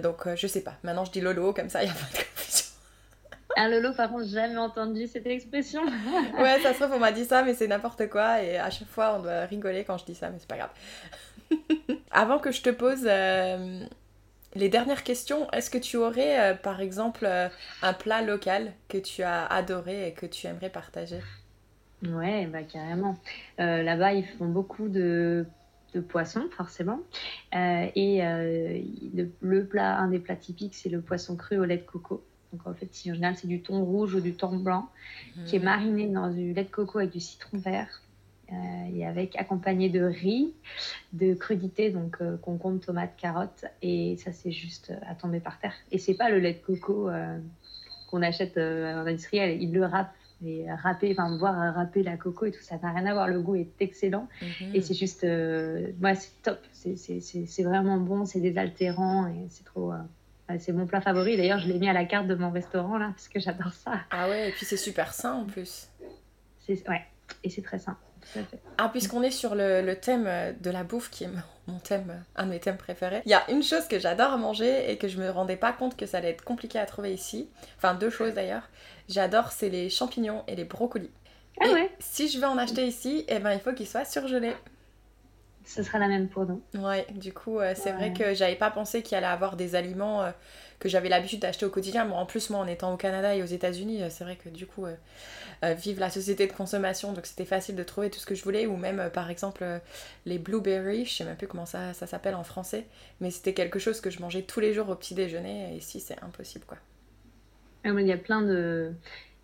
donc je sais pas. Maintenant, je dis Lolo, comme ça, il y a pas de confusion. Un Lolo, par contre, jamais entendu cette expression. ouais, ça se trouve, on m'a dit ça, mais c'est n'importe quoi. Et à chaque fois, on doit rigoler quand je dis ça, mais c'est pas grave. <laughs> Avant que je te pose euh, les dernières questions, est-ce que tu aurais, euh, par exemple, euh, un plat local que tu as adoré et que tu aimerais partager? Ouais, bah carrément. Là-bas, ils font beaucoup de, de poissons, forcément. et le, plat, un des plats typiques, c'est le poisson cru au lait de coco. Donc en fait, en général, c'est du thon rouge ou du thon blanc qui est mhm. mariné dans du lait de coco avec du citron vert et avec accompagné de riz, de crudités, donc euh, concombre, tomate, carotte. Et ça, c'est juste euh, à tomber par terre. Et c'est pas le lait de coco qu'on achète en industriel. Ils le râpent et râper, enfin voir râper la coco et tout ça n'a rien à voir. Le goût est excellent mhm. et c'est juste, moi c'est top. C'est vraiment bon, c'est désaltérant et c'est trop, c'est mon plat favori. D'ailleurs, je l'ai mis à la carte de mon restaurant là parce que j'adore ça. Ah ouais, et puis c'est super sain en plus. Ouais, et c'est très sain. Ah, puisqu'on est sur le, thème de la bouffe, qui est mon thème, un de mes thèmes préférés, il y a une chose que j'adore manger et que je me rendais pas compte que ça allait être compliqué à trouver ici. Enfin, deux choses d'ailleurs. J'adore, c'est les champignons et les brocolis. Ah ouais. Si je veux en acheter ici, eh ben, il faut qu'ils soient surgelés ce sera la même pour nous. Ouais, du coup, euh, c'est vrai que j'avais pas pensé qu'il allait avoir des aliments euh, que j'avais l'habitude d'acheter au quotidien. En plus, moi, en étant au Canada et aux États-Unis, euh, c'est vrai que du coup, vive la société de consommation, donc c'était facile de trouver tout ce que je voulais. Ou même, par exemple, les blueberries, je sais même plus comment ça, ça s'appelle en français, mais c'était quelque chose que je mangeais tous les jours au petit déjeuner. Et ici, c'est impossible, quoi. Ah, il y a plein de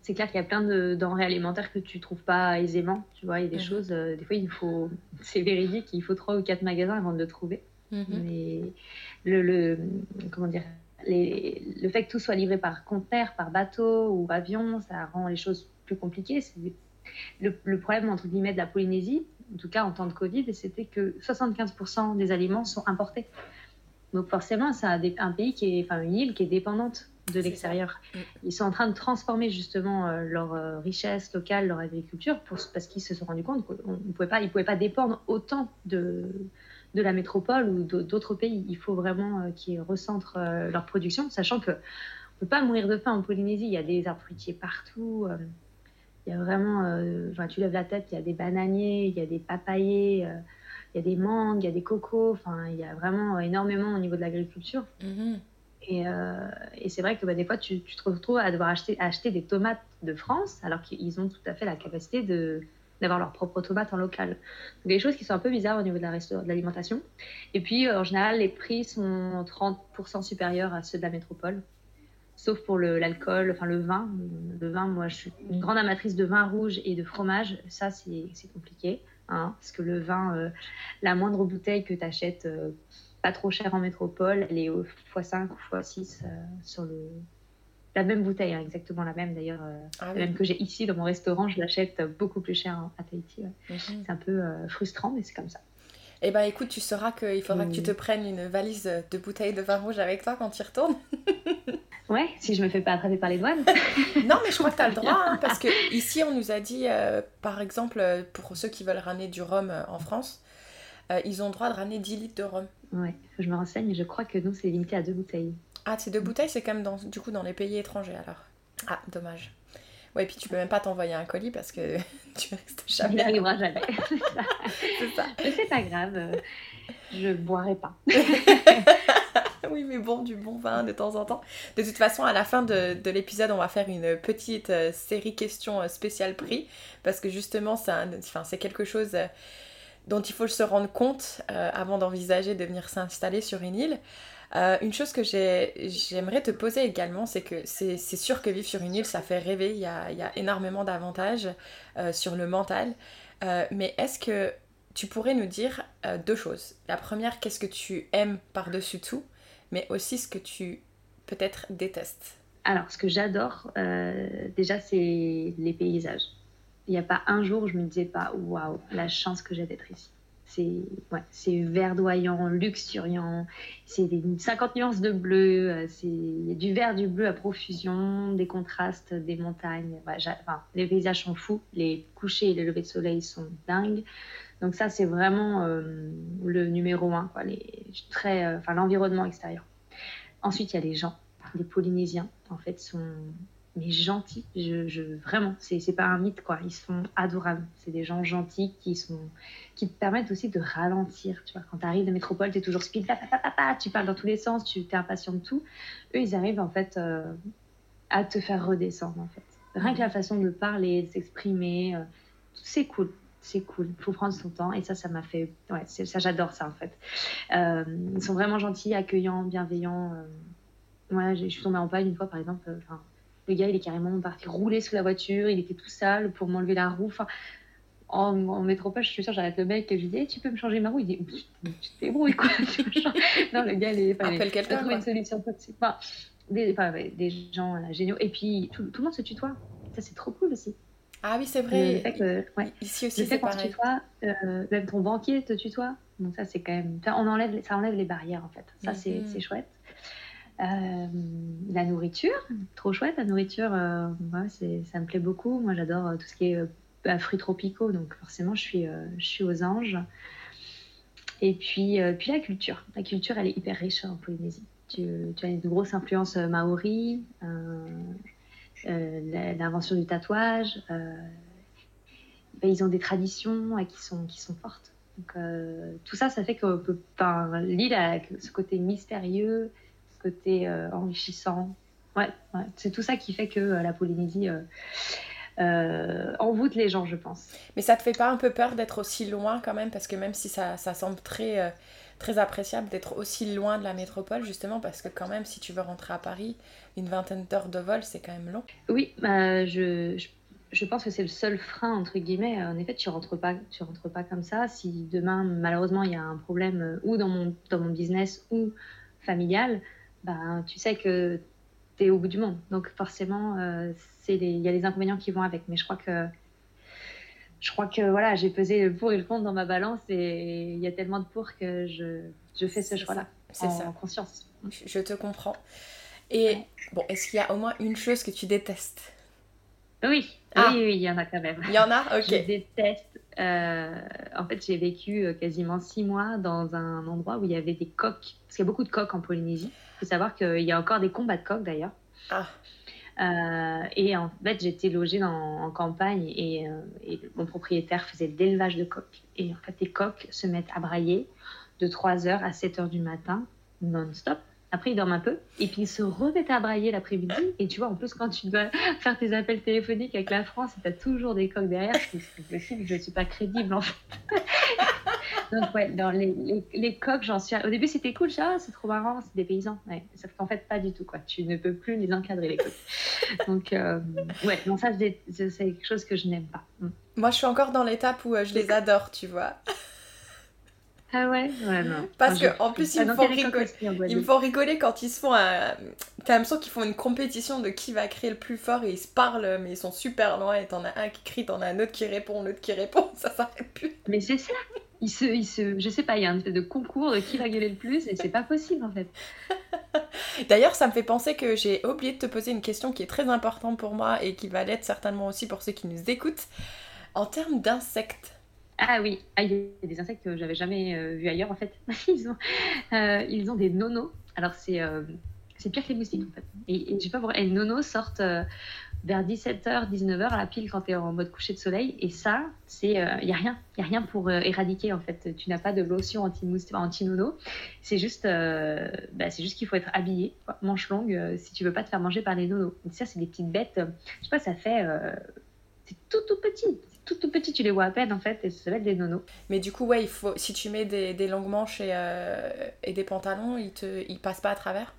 c'est clair qu'il y a plein de denrées alimentaires que tu trouves pas aisément. Tu vois, il y a des mhm. choses, euh, des fois, il faut, <laughs> c'est véridique, il faut trois ou quatre magasins avant de le trouver. Mhm. Mais le, le, comment dire, les, le fait que tout soit livré par conteneur, par bateau ou avion, ça rend les choses plus compliquées. Le, le, problème, entre guillemets, de la Polynésie, en tout cas en temps de Covid, c'était que 75% des aliments sont importés. Donc forcément, c'est un, un, pays qui est, enfin une île qui est dépendante de l'extérieur. Mm. Ils sont en train de transformer justement euh, leur euh, richesse locale, leur agriculture, pour, parce qu'ils se sont rendus compte qu'ils ne pouvaient, pas, pouvaient pas dépendre autant de, de la métropole ou d'autres pays. Il faut vraiment euh, qu'ils recentrent leur production, sachant que on peut pas mourir de faim en Polynésie. Il y a des arbres fruitiers partout. il y a vraiment, tu lèves la tête, il y a des bananiers, il y a des papayers, il y a des mangues, il y a des cocos. Enfin, il y a vraiment énormément au niveau de l'agriculture. Mm-hmm. Euh, et, c'est vrai que bah, des fois, tu, te retrouves à devoir acheter, acheter des tomates de France, alors qu'ils ont tout à fait la capacité de, d'avoir leurs propres tomates en local. Donc, des choses qui sont un peu bizarres au niveau de, la de l'alimentation. Et puis, euh, en général, les prix sont 30% supérieurs à ceux de la métropole, sauf pour l'alcool, enfin le vin. Le vin, moi, je suis une grande amatrice de vin rouge et de fromage. Ça, c'est, compliqué, hein, parce que le vin, euh, la moindre bouteille que tu achètes pas trop cher en métropole. Elle est au x5 ou x6 euh, sur le... la même bouteille, hein, exactement la même d'ailleurs, euh, ah la même que j'ai ici dans mon restaurant. Je l'achète beaucoup plus cher à Tahiti. Mhm. C'est un peu euh, frustrant, mais c'est comme ça. Eh ben écoute, tu sauras qu'il faudra que tu te prennes une valise de bouteilles de vin rouge avec toi quand tu y retournes. <laughs> ouais, si je me fais pas attraper par les douanes. <laughs> non, mais je crois que <laughs> tu as le droit, hein, parce que ici on nous a dit, par exemple, pour ceux qui veulent ramener du rhum en France, ils ont le droit de ramener 10 litres de rhum. Ouais, je me renseigne, je crois que nous, c'est limité à deux bouteilles. Ah, c'est deux bouteilles, c'est comme dans, du coup dans les pays étrangers alors. Ah, dommage. Ouais, puis tu peux même pas t'envoyer un colis parce que <laughs> tu restes jamais. Il n'arrivera jamais. <laughs> c'est ça. Mais c'est pas grave, euh, je boirai pas. <laughs> oui, mais bon, du bon vin de temps en temps. De toute façon, à la fin de, de l'épisode, on va faire une petite euh, série questions euh, spéciales prix parce que justement, c'est quelque chose dont il faut se rendre compte euh, avant d'envisager de venir s'installer sur une île. Euh, une chose que j'aimerais te poser également, c'est que c'est sûr que vivre sur une île, ça fait rêver, il y a, énormément d'avantages euh, sur le mental. mais est-ce que tu pourrais nous dire deux choses? La première, qu'est-ce que tu aimes par-dessus tout, mais aussi ce que tu peut-être détestes. Alors, ce que j'adore, déjà, c'est les paysages. Il n'y a pas un jour où je me disais pas waouh, la chance que j'ai d'être ici. C'est ouais, verdoyant, luxuriant, c'est 50 nuances de bleu, euh, c'est du vert, du bleu à profusion, des contrastes, des montagnes. les paysages sont fous, les couchers et les levées de soleil sont dingues. Donc ça, c'est vraiment euh, le numéro un, quoi, les, très, euh, enfin, l'environnement extérieur. Ensuite, il y a les gens. Les Polynésiens, en fait, sont mais gentils. Je, je vraiment, c'est pas un mythe quoi. Ils sont adorables. C'est des gens gentils qui sont qui te permettent aussi de ralentir. Tu vois, quand tu arrives de métropole, tu es toujours speed, tu parles dans tous les sens, tu es impatient de tout. Eux, ils arrivent en fait euh, à te faire redescendre en fait. Rien que la façon de parler, de s'exprimer, euh, c'est cool. C'est cool, il faut prendre son temps et ça, ça m'a fait. Ouais, ça, j'adore ça en fait. Euh, ils sont vraiment gentils, accueillants, bienveillants. Ouais, je suis tombée en panne une fois par exemple. Le gars, il est carrément parti rouler sous la voiture, il était tout sale pour m'enlever la roue. Enfin, en, métropole, je suis sûre, j'arrête le mec et je lui dis hey, Tu peux me changer ma roue? Il dit Tu te débrouilles, quoi. <laughs> non, le gars, il est. Appelle quelqu'un. trouver une solution tout de suite. Enfin, des, des, gens euh, géniaux. Et puis, tout, tout, le monde se tutoie. Ça, c'est trop cool aussi. Ah oui, c'est vrai. ouais. Ici aussi, c'est pareil. Tutoie, euh, même ton banquier te tutoie. Donc, ça, c'est quand même. On enlève, ça enlève les barrières, en fait. Ça, c'est mhm. chouette. Euh, la nourriture, trop chouette la nourriture, euh, ça me plaît beaucoup. Moi j'adore euh, tout ce qui est bah, fruits tropicaux, donc forcément je suis, je suis aux anges. Et puis, puis la culture. La culture elle est hyper riche en Polynésie. Tu, as une grosse influence maori, l'invention du tatouage. Bah, ils ont des traditions qui sont, qui sont fortes. Tout ça, ça fait que l'île a ce côté mystérieux, côté euh, enrichissant. Ouais, c'est tout ça qui fait que euh, la Polynésie euh, envoûte les gens, je pense. Mais ça te fait pas un peu peur d'être aussi loin quand même Parce que même si ça, ça semble très, très appréciable d'être aussi loin de la métropole, justement, parce que quand même, si tu veux rentrer à Paris, une vingtaine d'heures de vol, c'est quand même long. Oui, bah, je, je, pense que c'est le seul frein, entre guillemets. En effet, tu rentres pas, tu rentres pas comme ça. Si demain, malheureusement, il y a un problème ou dans mon, dans mon business ou familial, ben, tu sais que tu es au bout du monde. Donc forcément, euh, il y a les inconvénients qui vont avec. Mais je crois que, je crois que voilà, j'ai pesé le pour et le contre dans ma balance et il y a tellement de pour que je, je fais ce choix-là en, ça. en conscience. Je te comprends. Et bon, est-ce qu'il y a au moins une chose que tu détestes? Oui. Ah. oui, oui, il y en a quand même. Il y en a, <laughs> ok. Je déteste. Euh, en fait, j'ai vécu euh, quasiment six mois dans un endroit où il y avait des coques, parce qu'il y a beaucoup de coques en Polynésie. Il faut savoir qu'il y a encore des combats de coqs d'ailleurs. Ah. Euh, et en fait, j'étais logée en campagne et, et, mon propriétaire faisait de l'élevage de coqs. Et en fait, les coqs se mettent à brailler de 3h à 7h du matin, non-stop. Après, il dorment un peu. Et puis, ils se remettent à brailler l'après-midi. Et tu vois, en plus, quand tu dois <laughs> faire tes appels téléphoniques avec la France, tu as toujours des coqs derrière. C'est possible, je ne suis pas crédible, en fait. <laughs> Donc, ouais, dans les, les, les coqs, j'en suis. Au début, c'était cool, ça, c'est trop marrant, c'est des paysans. Ouais, sauf qu'en fait, pas du tout, quoi. Tu ne peux plus les encadrer, les coqs. Donc, euh, ouais, non, ça, c'est quelque chose que je n'aime pas. Mm. Moi, je suis encore dans l'étape où euh, je les adore, tu vois. Ah ouais, ouais non. Parce qu'en en plus, ils, me font rigoler. ils me font rigoler quand ils se font un. T'as l'impression qu'ils font une compétition de qui va crier le plus fort et ils se parlent, mais ils sont super loin et t'en as un qui crie, t'en as un autre qui répond, l'autre qui répond, <laughs> ça s'arrête plus. Mais c'est ça ils se, ils se, je sais pas, il y a un espèce de concours de qui va gueuler le plus et c'est pas possible en fait. <laughs> D'ailleurs, ça me fait penser que j'ai oublié de te poser une question qui est très importante pour moi et qui va l'être certainement aussi pour ceux qui nous écoutent. En termes d'insectes, ah oui, ah, il y a des insectes que j'avais jamais euh, vus ailleurs en fait. <laughs> ils, ont, euh, ils ont des nonos. Alors c'est euh, c'est pire que les moustiques en fait. Et, et je pas pourquoi. les nonos sortent vers 17h, 19h à la pile quand tu es en mode coucher de soleil. Et ça, c'est il n'y a rien. Il y a rien pour éradiquer en fait. Tu n'as pas de lotion anti-nono. C'est juste, bah, juste qu'il faut être habillé, manche longue, si tu veux pas te faire manger par les nonos. Et ça, c'est des petites bêtes. Je sais pas, ça fait. c'est tout tout petit tout, tout petit, tu les vois à peine en fait, et ça va être des nonos. Mais du coup, ouais, il faut, si tu mets des, des longues manches et, euh, et, des pantalons, ils te, ils passent pas à travers?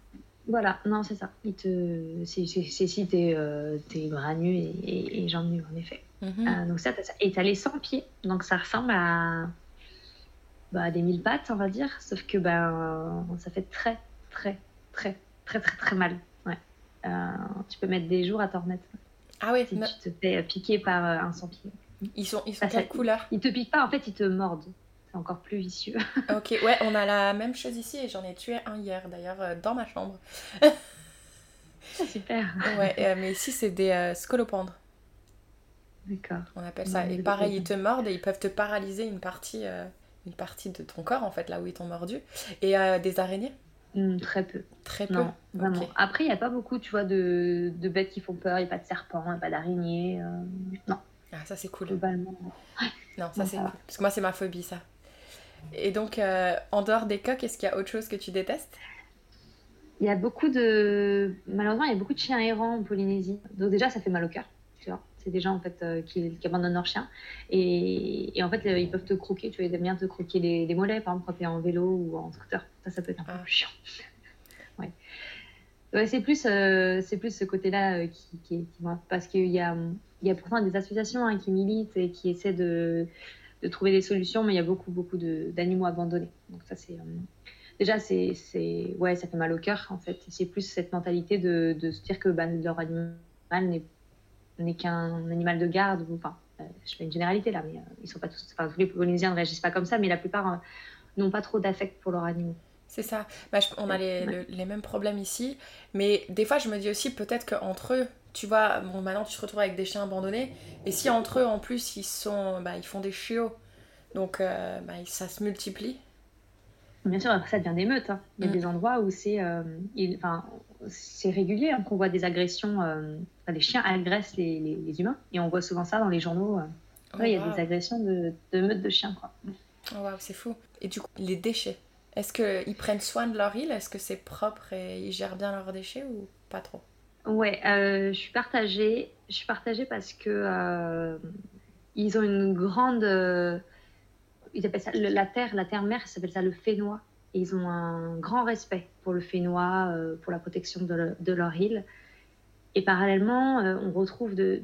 Voilà, non, c'est ça. Il te, c'est, si t'es, euh, bras nus et, et, jambes nues, en effet. Mhm. Euh, donc ça, t'as ça. Et t'as les 100 pieds, donc ça ressemble à, bah, des mille pattes, on va dire, sauf que ben, ça fait très, très, très, très, très, très mal. Ouais. Euh, tu peux mettre des jours à t'en remettre. Ah oui, si tu te fais piquer par un 100 pieds. Ils sont, ils sont quelle couleur Ils te piquent pas, en fait, ils te mordent. c'est encore plus vicieux. <laughs> ok, ouais, on a la même chose ici et j'en ai tué un hier d'ailleurs euh, dans ma chambre. Ah, super. <laughs> Ouais, euh, mais ici c'est des euh, scolopendres. D'accord. On appelle ça. Et pareil, ils te mordent et ils peuvent te paralyser une partie, euh, une partie de ton corps en fait, là où ils t'ont mordu. Et des araignées Hmm, très peu. Très peu. Non, vraiment. Après, il n'y a pas beaucoup, tu vois, de, de bêtes qui font peur. Il n'y a pas de serpents, il n'y a pas d'araignées. euh, Non, Ah, ça c'est cool. globalement. Non, ça c'est cool. Parce que moi c'est ma phobie ça. Et donc, euh, en dehors des coques, est-ce qu'il y a autre chose que tu détestes? Il y a beaucoup de. Malheureusement, il y a beaucoup de chiens errants en Polynésie. Donc, déjà, ça fait mal au cœur. Tu vois. C'est des gens en fait, euh, qui, qui abandonnent leurs chiens. Et, et en fait, euh, ils peuvent te croquer. Tu vois, ils aiment bien te croquer les, les mollets, par exemple, quand tu es en vélo ou en scooter. Ça, ça peut être un peu Ah. chiant. <laughs> ouais. Ouais, c'est plus, euh, c'est plus ce côté-là euh, qui, qui, qui parce qu'il y a, il y a pourtant des associations hein, qui militent et qui essaient de, de trouver des solutions, mais il y a beaucoup, beaucoup d'animaux abandonnés. Donc ça, c'est euh, déjà, c'est, ouais, ça fait mal au cœur en fait. C'est plus cette mentalité de, de se dire que bah, leur animal n'est, qu'un animal de garde. ou- Enfin, euh, je fais une généralité là, mais euh, ils sont pas tous, enfin, tous les Polynésiens ne réagissent pas comme ça, mais la plupart euh, n'ont pas trop d'affect pour leurs animaux. C'est ça. Bah, je- on a les, le- les mêmes problèmes ici. Mais des fois, je me dis aussi peut-être qu'entre eux, tu vois, bon, maintenant tu te retrouves avec des chiens abandonnés. Et si entre eux, en plus, ils, sont, bah, ils font des chiots, donc euh, bah, ça se multiplie. Bien sûr, après ça devient des meutes. hein. Il y a Mm. des endroits où c'est, euh, régulier hein, qu'on voit des agressions. euh, enfin, des chiens agressent les, les- les humains, et on voit souvent ça dans les journaux. euh. Oh, Ouais, il y a des agressions de, de meutes de chiens, quoi. Oh, c'est fou. Et du coup, les déchets. Est-ce qu'ils prennent soin de leur île? Est-ce que c'est propre et ils gèrent bien leurs déchets ou pas trop? Ouais, euh, je suis partagée. Je suis partagée parce que euh, ils ont une grande. euh, ils appellent ça la terre, la terre mère, ça s'appelle ça le fénois. Ils ont un grand respect pour le fénois, pour la protection de, le- de leur île. Et parallèlement, on retrouve de,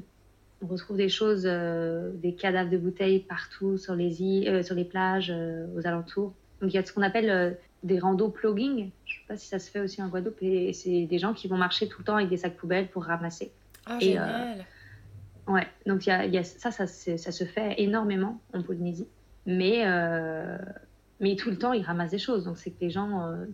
on retrouve des choses, des cadavres de bouteilles partout sur les îles, sur les plages, aux alentours. Donc il y a ce qu'on appelle des randos plugging. Je sais pas si ça se fait aussi en Guadeloupe. Et c'est des gens qui vont marcher tout le temps avec des sacs poubelles pour ramasser. Ah, Et, euh, génial Ouais, donc y a, y a- ça, ça, se- ça se fait énormément en Polynésie. Mais, euh, mais tout le temps, ils ramassent des choses. Donc c'est que les gens. euh,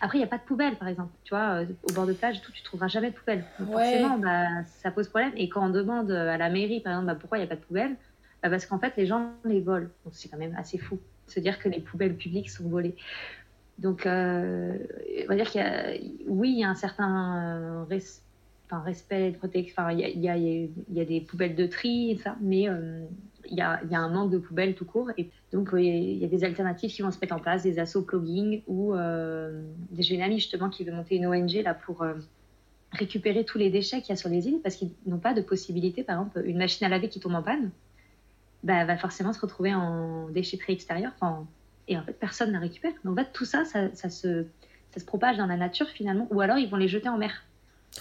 Après, il n'y a pas de poubelle, par exemple. Tu vois, euh, au bord de plage, tout, tu trouveras jamais de poubelle. Donc, Ouais. Forcément, bah, ça pose problème. Et quand on demande à la mairie, par exemple, bah, pourquoi il n'y a pas de poubelle, bah, parce qu'en fait, les gens les volent. Donc c'est quand même assez fou se dire que les poubelles publiques sont volées. Donc, euh, on va dire qu'il y a, oui, il y a un certain euh, res- enfin, respect, protection. Il y a, des poubelles de tri et ça, mais euh, il, y a, un manque de poubelles tout court. Et donc, il y a des alternatives qui vont se mettre en place, des assauts plugging ou euh, j'ai une justement qui veut monter une ONG là pour récupérer tous les déchets qu'il y a sur les îles parce qu'ils n'ont pas de possibilité. Par exemple, une machine à laver qui tombe en panne, bah, va forcément se retrouver en déchetterie extérieure. Enfin, et en fait, personne ne la récupère. Donc, en fait, tout ça, ça, ça se, ça se propage dans la nature finalement. Ou alors, ils vont les jeter en mer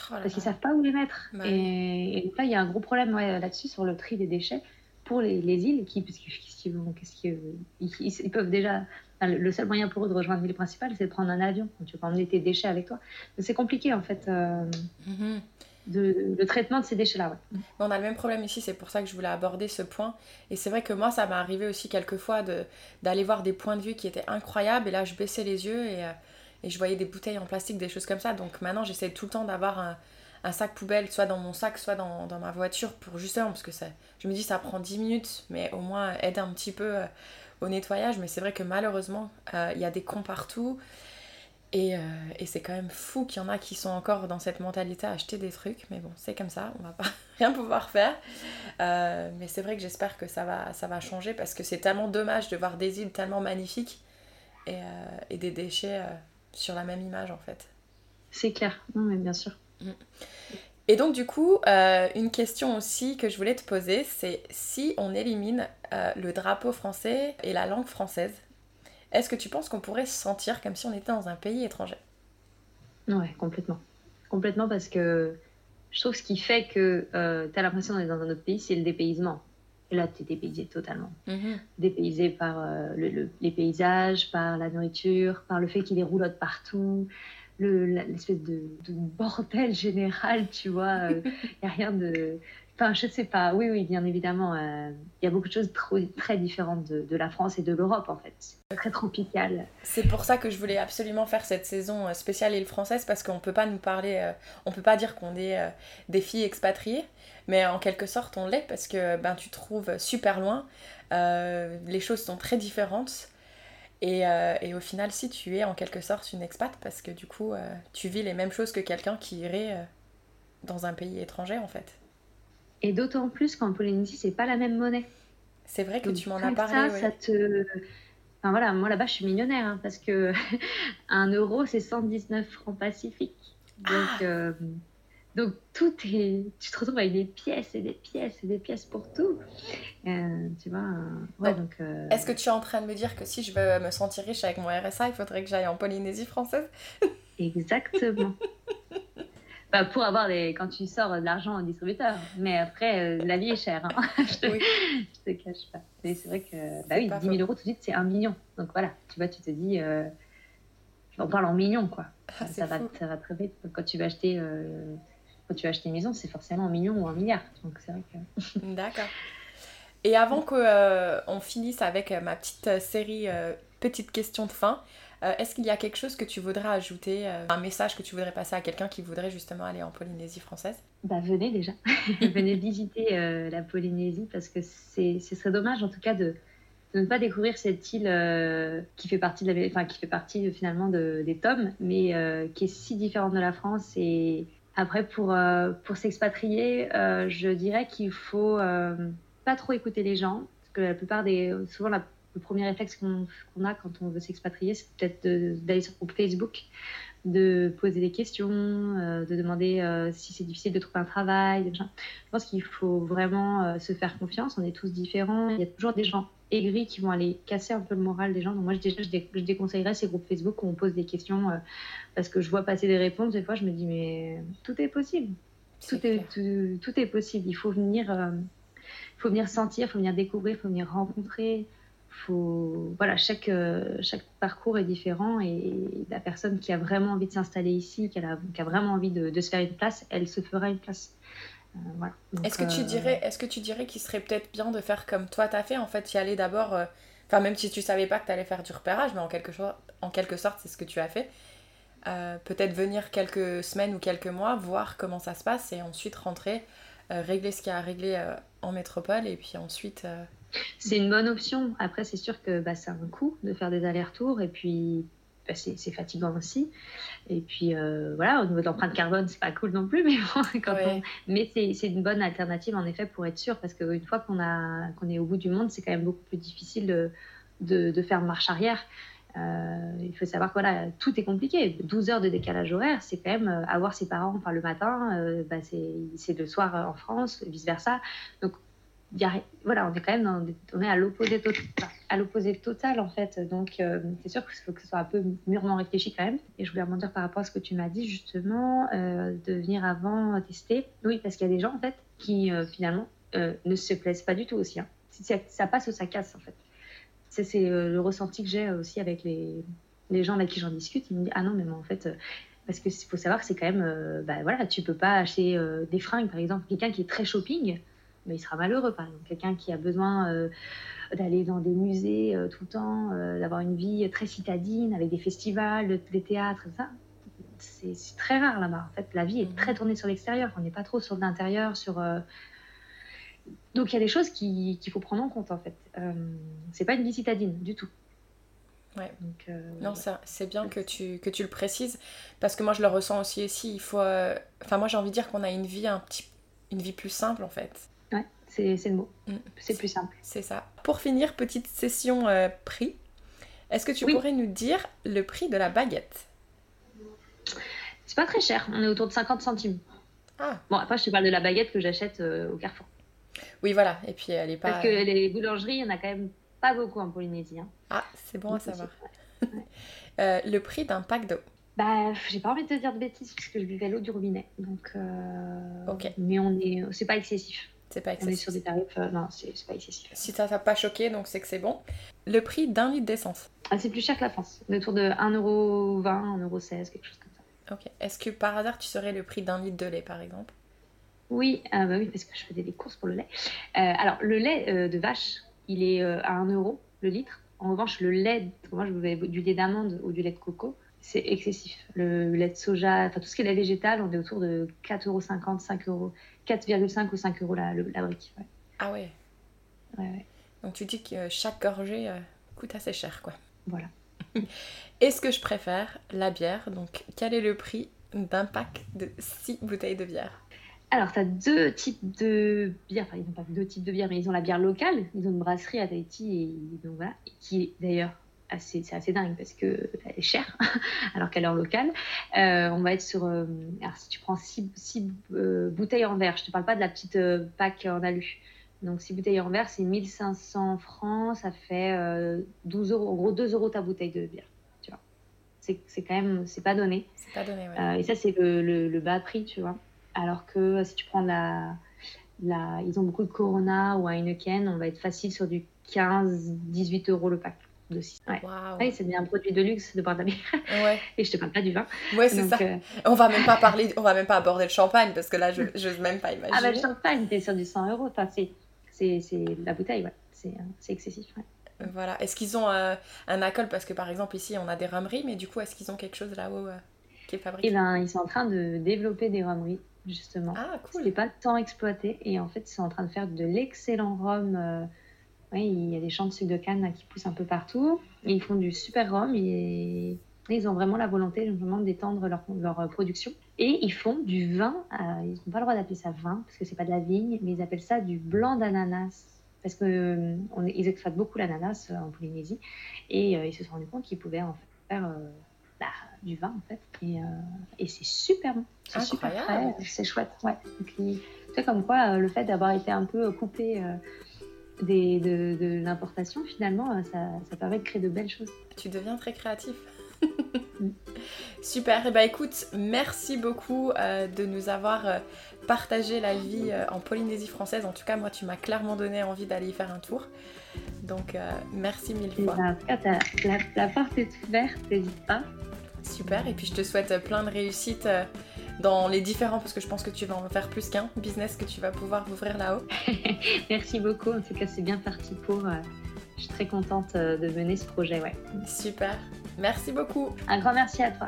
Oh parce qu'ils savent pas où les mettre. Bah et, et là, il y a un gros problème ouais, là-dessus sur le tri des déchets pour les, les îles qui, parce qu'ils vont, qu'est-ce qu'ils, ils, ils- peuvent déjà. enfin, le- seul moyen pour eux de rejoindre l'île principale, c'est de prendre un avion. Donc, tu peux emmener tes déchets avec toi. C'est compliqué en fait euh, Mhm. De, le traitement de ces déchets-là. On a le même problème ici, c'est pour ça que je voulais aborder ce point. Et c'est vrai que moi, ça m'est arrivé aussi quelquefois de, d'aller voir des points de vue qui étaient incroyables. Et là, je baissais les yeux et, euh, et je voyais des bouteilles en plastique, des choses comme ça. Donc maintenant, j'essaie tout le temps d'avoir un, un sac poubelle, soit dans mon sac, soit dans, dans ma voiture, pour justement, parce que ça, je me dis, ça prend 10 minutes, mais au moins aide un petit peu euh, au nettoyage. Mais c'est vrai que malheureusement, euh, il y a des cons partout. Et, euh, et c'est quand même fou qu'il y en a qui sont encore dans cette mentalité à acheter des trucs. Mais bon, c'est comme ça, on va pas <laughs> rien pouvoir faire. Euh, mais c'est vrai que j'espère que ça va, ça va changer parce que c'est tellement dommage de voir des îles tellement magnifiques et, euh, et des déchets sur la même image en fait. C'est clair. Non, mais bien sûr. Et donc du coup, une question aussi que je voulais te poser, c'est si on élimine le drapeau français et la langue française, est-ce que tu penses qu'on pourrait se sentir comme si on était dans un pays étranger? Ouais, complètement. Complètement parce que je trouve que ce qui fait que euh, tu as l'impression d'être dans un autre pays, c'est le dépaysement. Et là, tu es dépaysé totalement. dépaysé par euh, le- le- les paysages, par la nourriture, par le fait qu'il y ait des roulottes partout, le- l'espèce de, de bordel <laughs> général, tu vois. <laughs> Il n'y a rien de. Enfin, je sais pas. Oui, oui, bien évidemment. euh, Il y a beaucoup de choses très différentes de, la France et de l'Europe, en fait. Très tropical. C'est pour ça que je voulais absolument faire cette saison euh, spéciale île française parce qu'on peut pas nous parler, euh, on peut pas dire qu'on est euh, des filles expatriées, mais en quelque sorte on l'est parce que ben tu trouves super loin, les choses sont très différentes et, et au final si tu es en quelque sorte une expat parce que du coup tu vis les mêmes choses que quelqu'un qui irait dans un pays étranger en fait. Et d'autant plus qu'en Polynésie, c'est pas la même monnaie. C'est vrai que Donc, tu m'en as parlé. Ça, ouais. ça te. Enfin voilà, moi là-bas, je suis millionnaire hein, parce que <laughs> un euro, c'est 119 francs pacifiques. Donc, Ah. euh, donc tout est. Tu te retrouves avec des pièces et des pièces et des pièces pour tout. Euh, tu vois. euh, Ouais, Donc, donc. euh, Est-ce que tu es en train de me dire que si je veux me sentir riche avec mon RSA, il faudrait que j'aille en Polynésie française? Exactement. <laughs> Bah, pour avoir des. Quand tu sors de l'argent au distributeur. Mais après, euh, la vie est chère. hein. <laughs> je, te... Oui. je te cache pas. Mais c'est vrai que. Bah oui, pas 10 000 faux. euros tout de suite, c'est un million. Donc voilà, tu vois, tu te dis. euh, On parle en millions, quoi. Ah, ça, va, ça va très vite. Quand tu vas acheter. euh, Quand tu vas acheter une maison, c'est forcément un million ou un milliard. Donc c'est vrai que. <laughs> D'accord. Et avant que euh, on finisse avec ma petite série petites questions de fin, euh, est-ce qu'il y a quelque chose que tu voudrais ajouter, euh, un message que tu voudrais passer à quelqu'un qui voudrait justement aller en Polynésie française? Bah venez déjà, <laughs> venez visiter euh, la Polynésie parce que ce serait dommage en tout cas de, ne pas découvrir cette île qui fait partie de la, enfin qui fait partie finalement de, des tomes, mais qui est si différente de la France. Et après pour pour s'expatrier, je dirais qu'il faut pas trop écouter les gens parce que la plupart des, souvent le premier réflexe qu'on, a quand on veut s'expatrier, c'est peut-être d'aller sur le groupe Facebook de poser des questions, euh, de demander euh, si c'est difficile de trouver un travail. Je pense qu'il faut vraiment euh, se faire confiance. On est tous différents. Il y a toujours des gens aigris qui vont aller casser un peu le moral des gens. Donc moi, je, déjà, je, dé- je déconseillerais ces groupes Facebook où on pose des questions parce que je vois passer des réponses. Des fois, je me dis mais tout est possible. Tout est, tout, tout est possible. Il faut venir, il faut venir sentir, il faut venir découvrir, il faut venir rencontrer. Faut, voilà, chaque, euh, chaque parcours est différent et la personne qui a vraiment envie de s'installer ici, qui a, qui a vraiment envie de, de se faire une place, elle se fera une place. Euh, voilà. Donc, Est-ce que tu euh, dirais, est-ce que tu dirais qu'il serait peut-être bien de faire comme toi t'as fait, en fait, y aller d'abord, euh, enfin même si tu savais pas que t'allais faire du repérage, mais en quelque, en quelque sorte c'est ce que tu as fait. Peut-être venir quelques semaines ou quelques mois, voir comment ça se passe et ensuite rentrer, régler ce qu'il y a à régler en métropole et puis ensuite. C'est une bonne option. Après, c'est sûr que bah, ça a un coût de faire des allers-retours et puis bah, c'est fatigant aussi. Et puis euh, voilà, au niveau de l'empreinte carbone, c'est pas cool non plus, <laughs> mais bon, quand Ouais. on- mais c'est une bonne alternative en effet pour être sûr parce qu'une fois qu'on a qu'on est au bout du monde, c'est quand même beaucoup plus difficile de, de, de faire marche arrière. Euh, il faut savoir que voilà, tout est compliqué. 12 heures de décalage horaire, c'est quand même euh, avoir ses parents enfin, le matin, euh, bah, c'est c'est le soir en France, vice versa. Donc voilà, on est quand même on est à l'opposé total, à l'opposé total en fait. Donc euh, c'est sûr qu'il faut que ce soit un peu mûrement réfléchi quand même. Et je voulais rebondir par rapport à ce que tu m'as dit justement euh, de venir avant tester. Oui, parce qu'il y a des gens en fait qui euh, finalement euh, ne se plaisent pas du tout aussi. hein. Ça, passe ou ça casse en fait. C'est c'est, euh, le ressenti que j'ai aussi avec les, les gens avec qui j'en discute. Ils me disent ah non mais en fait euh, parce que faut savoir que c'est quand même euh, bah voilà tu peux pas acheter euh, des fringues par exemple quelqu'un qui est très shopping mais il sera malheureux par exemple quelqu'un qui a besoin euh, d'aller dans des musées euh, tout le temps euh, d'avoir une vie très citadine avec des festivals des théâtres ça c'est très rare là-bas en fait la vie est Mhm. très tournée sur l'extérieur on n'est pas trop sur l'intérieur sur donc il y a des choses qui- qu'il faut prendre en compte en fait c'est pas une vie citadine du tout Ouais. donc Non, ça, c'est bien que tu, que tu le précises, parce que moi je le ressens aussi ici. Il faut, enfin moi j'ai envie de dire qu'on a une vie un petit, une vie plus simple en fait. C'est le mot Mm. c'est plus simple C'est ça. Pour finir, petite session euh, prix. Est-ce que tu Oui. pourrais nous dire le prix de la baguette? C'est pas très cher on est autour de 50 centimes Ah, bon après je te parle de la baguette que j'achète euh, au Carrefour oui voilà. Et puis elle est pas. Parce que les boulangeries, il n'y en a quand même pas beaucoup en Polynésie. hein. Ah, c'est bon à savoir. <laughs> Euh, le prix d'un pack d'eau. Bah, j'ai pas envie de te dire de bêtises parce que je buvais l'eau du robinet. Donc, euh, Ok. Mais on est, c'est pas excessif. C'est pas On est excessif. sur des tarifs, euh, non, c'est pas excessif. Si ça t'a pas choqué, donc c'est que c'est bon. Le prix d'un litre d'essence. Ah, c'est plus cher que la France, autour de 1,20€, 1,16€, quelque chose comme ça. Ok. Est-ce que par hasard tu saurais le prix d'un litre de lait par exemple? Oui, bah oui, parce que je faisais des courses pour le lait. alors, le lait de vache, il est à 1 euro le litre. En revanche, le lait, moi je buvais du lait d'amande ou du lait de coco, c'est excessif. Le lait de soja, enfin tout ce qui est lait végétal, on est autour de 4,50 euros, 5 euros, 4,5 ou 5 euros la, la brique. Ah ouais. ouais. Donc tu dis que chaque gorgée euh, coûte assez cher, quoi. Voilà. <laughs> Est-ce que je préfère la bière? Donc quel est le prix d'un pack de 6 bouteilles de bière? Alors, tu as deux types de bières. Enfin, ils n'ont pas deux types de bières, mais ils ont la bière locale. Ils ont une brasserie à Tahiti, et donc voilà, qui est d'ailleurs assez, c'est assez dingue parce qu'elle est chère, <laughs> alors qu'elle est en local. Euh, on va être sur. Euh, alors, si tu prends six, euh, bouteilles en verre, je ne te parle pas de la petite pack en alu. Donc, six bouteilles en verre, c'est 1500 francs, ça fait 12 euros. En gros, 2 euros ta bouteille de bière. Tu vois. C'est, quand même. C'est pas donné. C'est pas donné, ouais. et ça, c'est le, le, le bas prix, tu vois. Alors que si tu prends la, la, ils ont beaucoup de Corona ou Heineken, on va être facile sur du 15-18 euros le pack. De 6. Ouais. ouais c'est un produit de luxe de boire de la bière. Ouais. <laughs> Et je te parle pas du vin. Ouais, c'est ça. Euh, on va même pas <laughs> parler, on va même pas aborder le champagne parce que là, je n'ose même pas imaginer. Ah, bah, le champagne, t'es sur du 100 euros. Enfin, c'est la bouteille, ouais. C'est excessif. Ouais. Euh, voilà. Est-ce qu'ils ont euh, un alcool? Parce que par exemple, ici, on a des rhumeries, mais du coup, est-ce qu'ils ont quelque chose là-haut qui est fabriqué? Eh ben, ils sont en train de développer des rhumeries justement. Ah, cool. C'est pas tant exploité et en fait, ils sont en train de faire de l'excellent rhum. Euh, oui, il y a des champs de sucre de canne qui poussent un peu partout. Et ils font du super rhum et, ils ont vraiment la volonté d'étendre leur, leur, euh, production. Et ils font du vin. Euh, ils n'ont pas le droit d'appeler ça vin parce que c'est pas de la vigne, mais ils appellent ça du blanc d'ananas parce qu'ils exploitent beaucoup l'ananas en Polynésie et ils se sont rendus compte qu'ils pouvaient en faire bah, du vin en fait. Et, euh, et c'est super bon. C'est super frais, c'est chouette. Ouais. tu sais, comme quoi, euh, le fait d'avoir été un peu coupé euh, des, de, de l'importation, finalement, ça, ça, permet de créer de belles choses. Tu deviens très créatif. Mm. <laughs> Super, et eh ben écoute, merci beaucoup de nous avoir partagé la vie en Polynésie française. En tout cas, moi, tu m'as clairement donné envie d'aller y faire un tour. Donc, merci mille fois. Ben, en tout cas, la, la porte est ouverte, n'hésite pas. Super, et puis je te souhaite plein de réussite euh, dans les différents, parce que je pense que tu vas en faire plus qu'un business que tu vas pouvoir ouvrir là-haut. <laughs> Merci beaucoup, en tout cas c'est bien parti pour. Euh, je suis très contente euh, de mener ce projet, ouais. Super, merci beaucoup. Un grand merci à toi.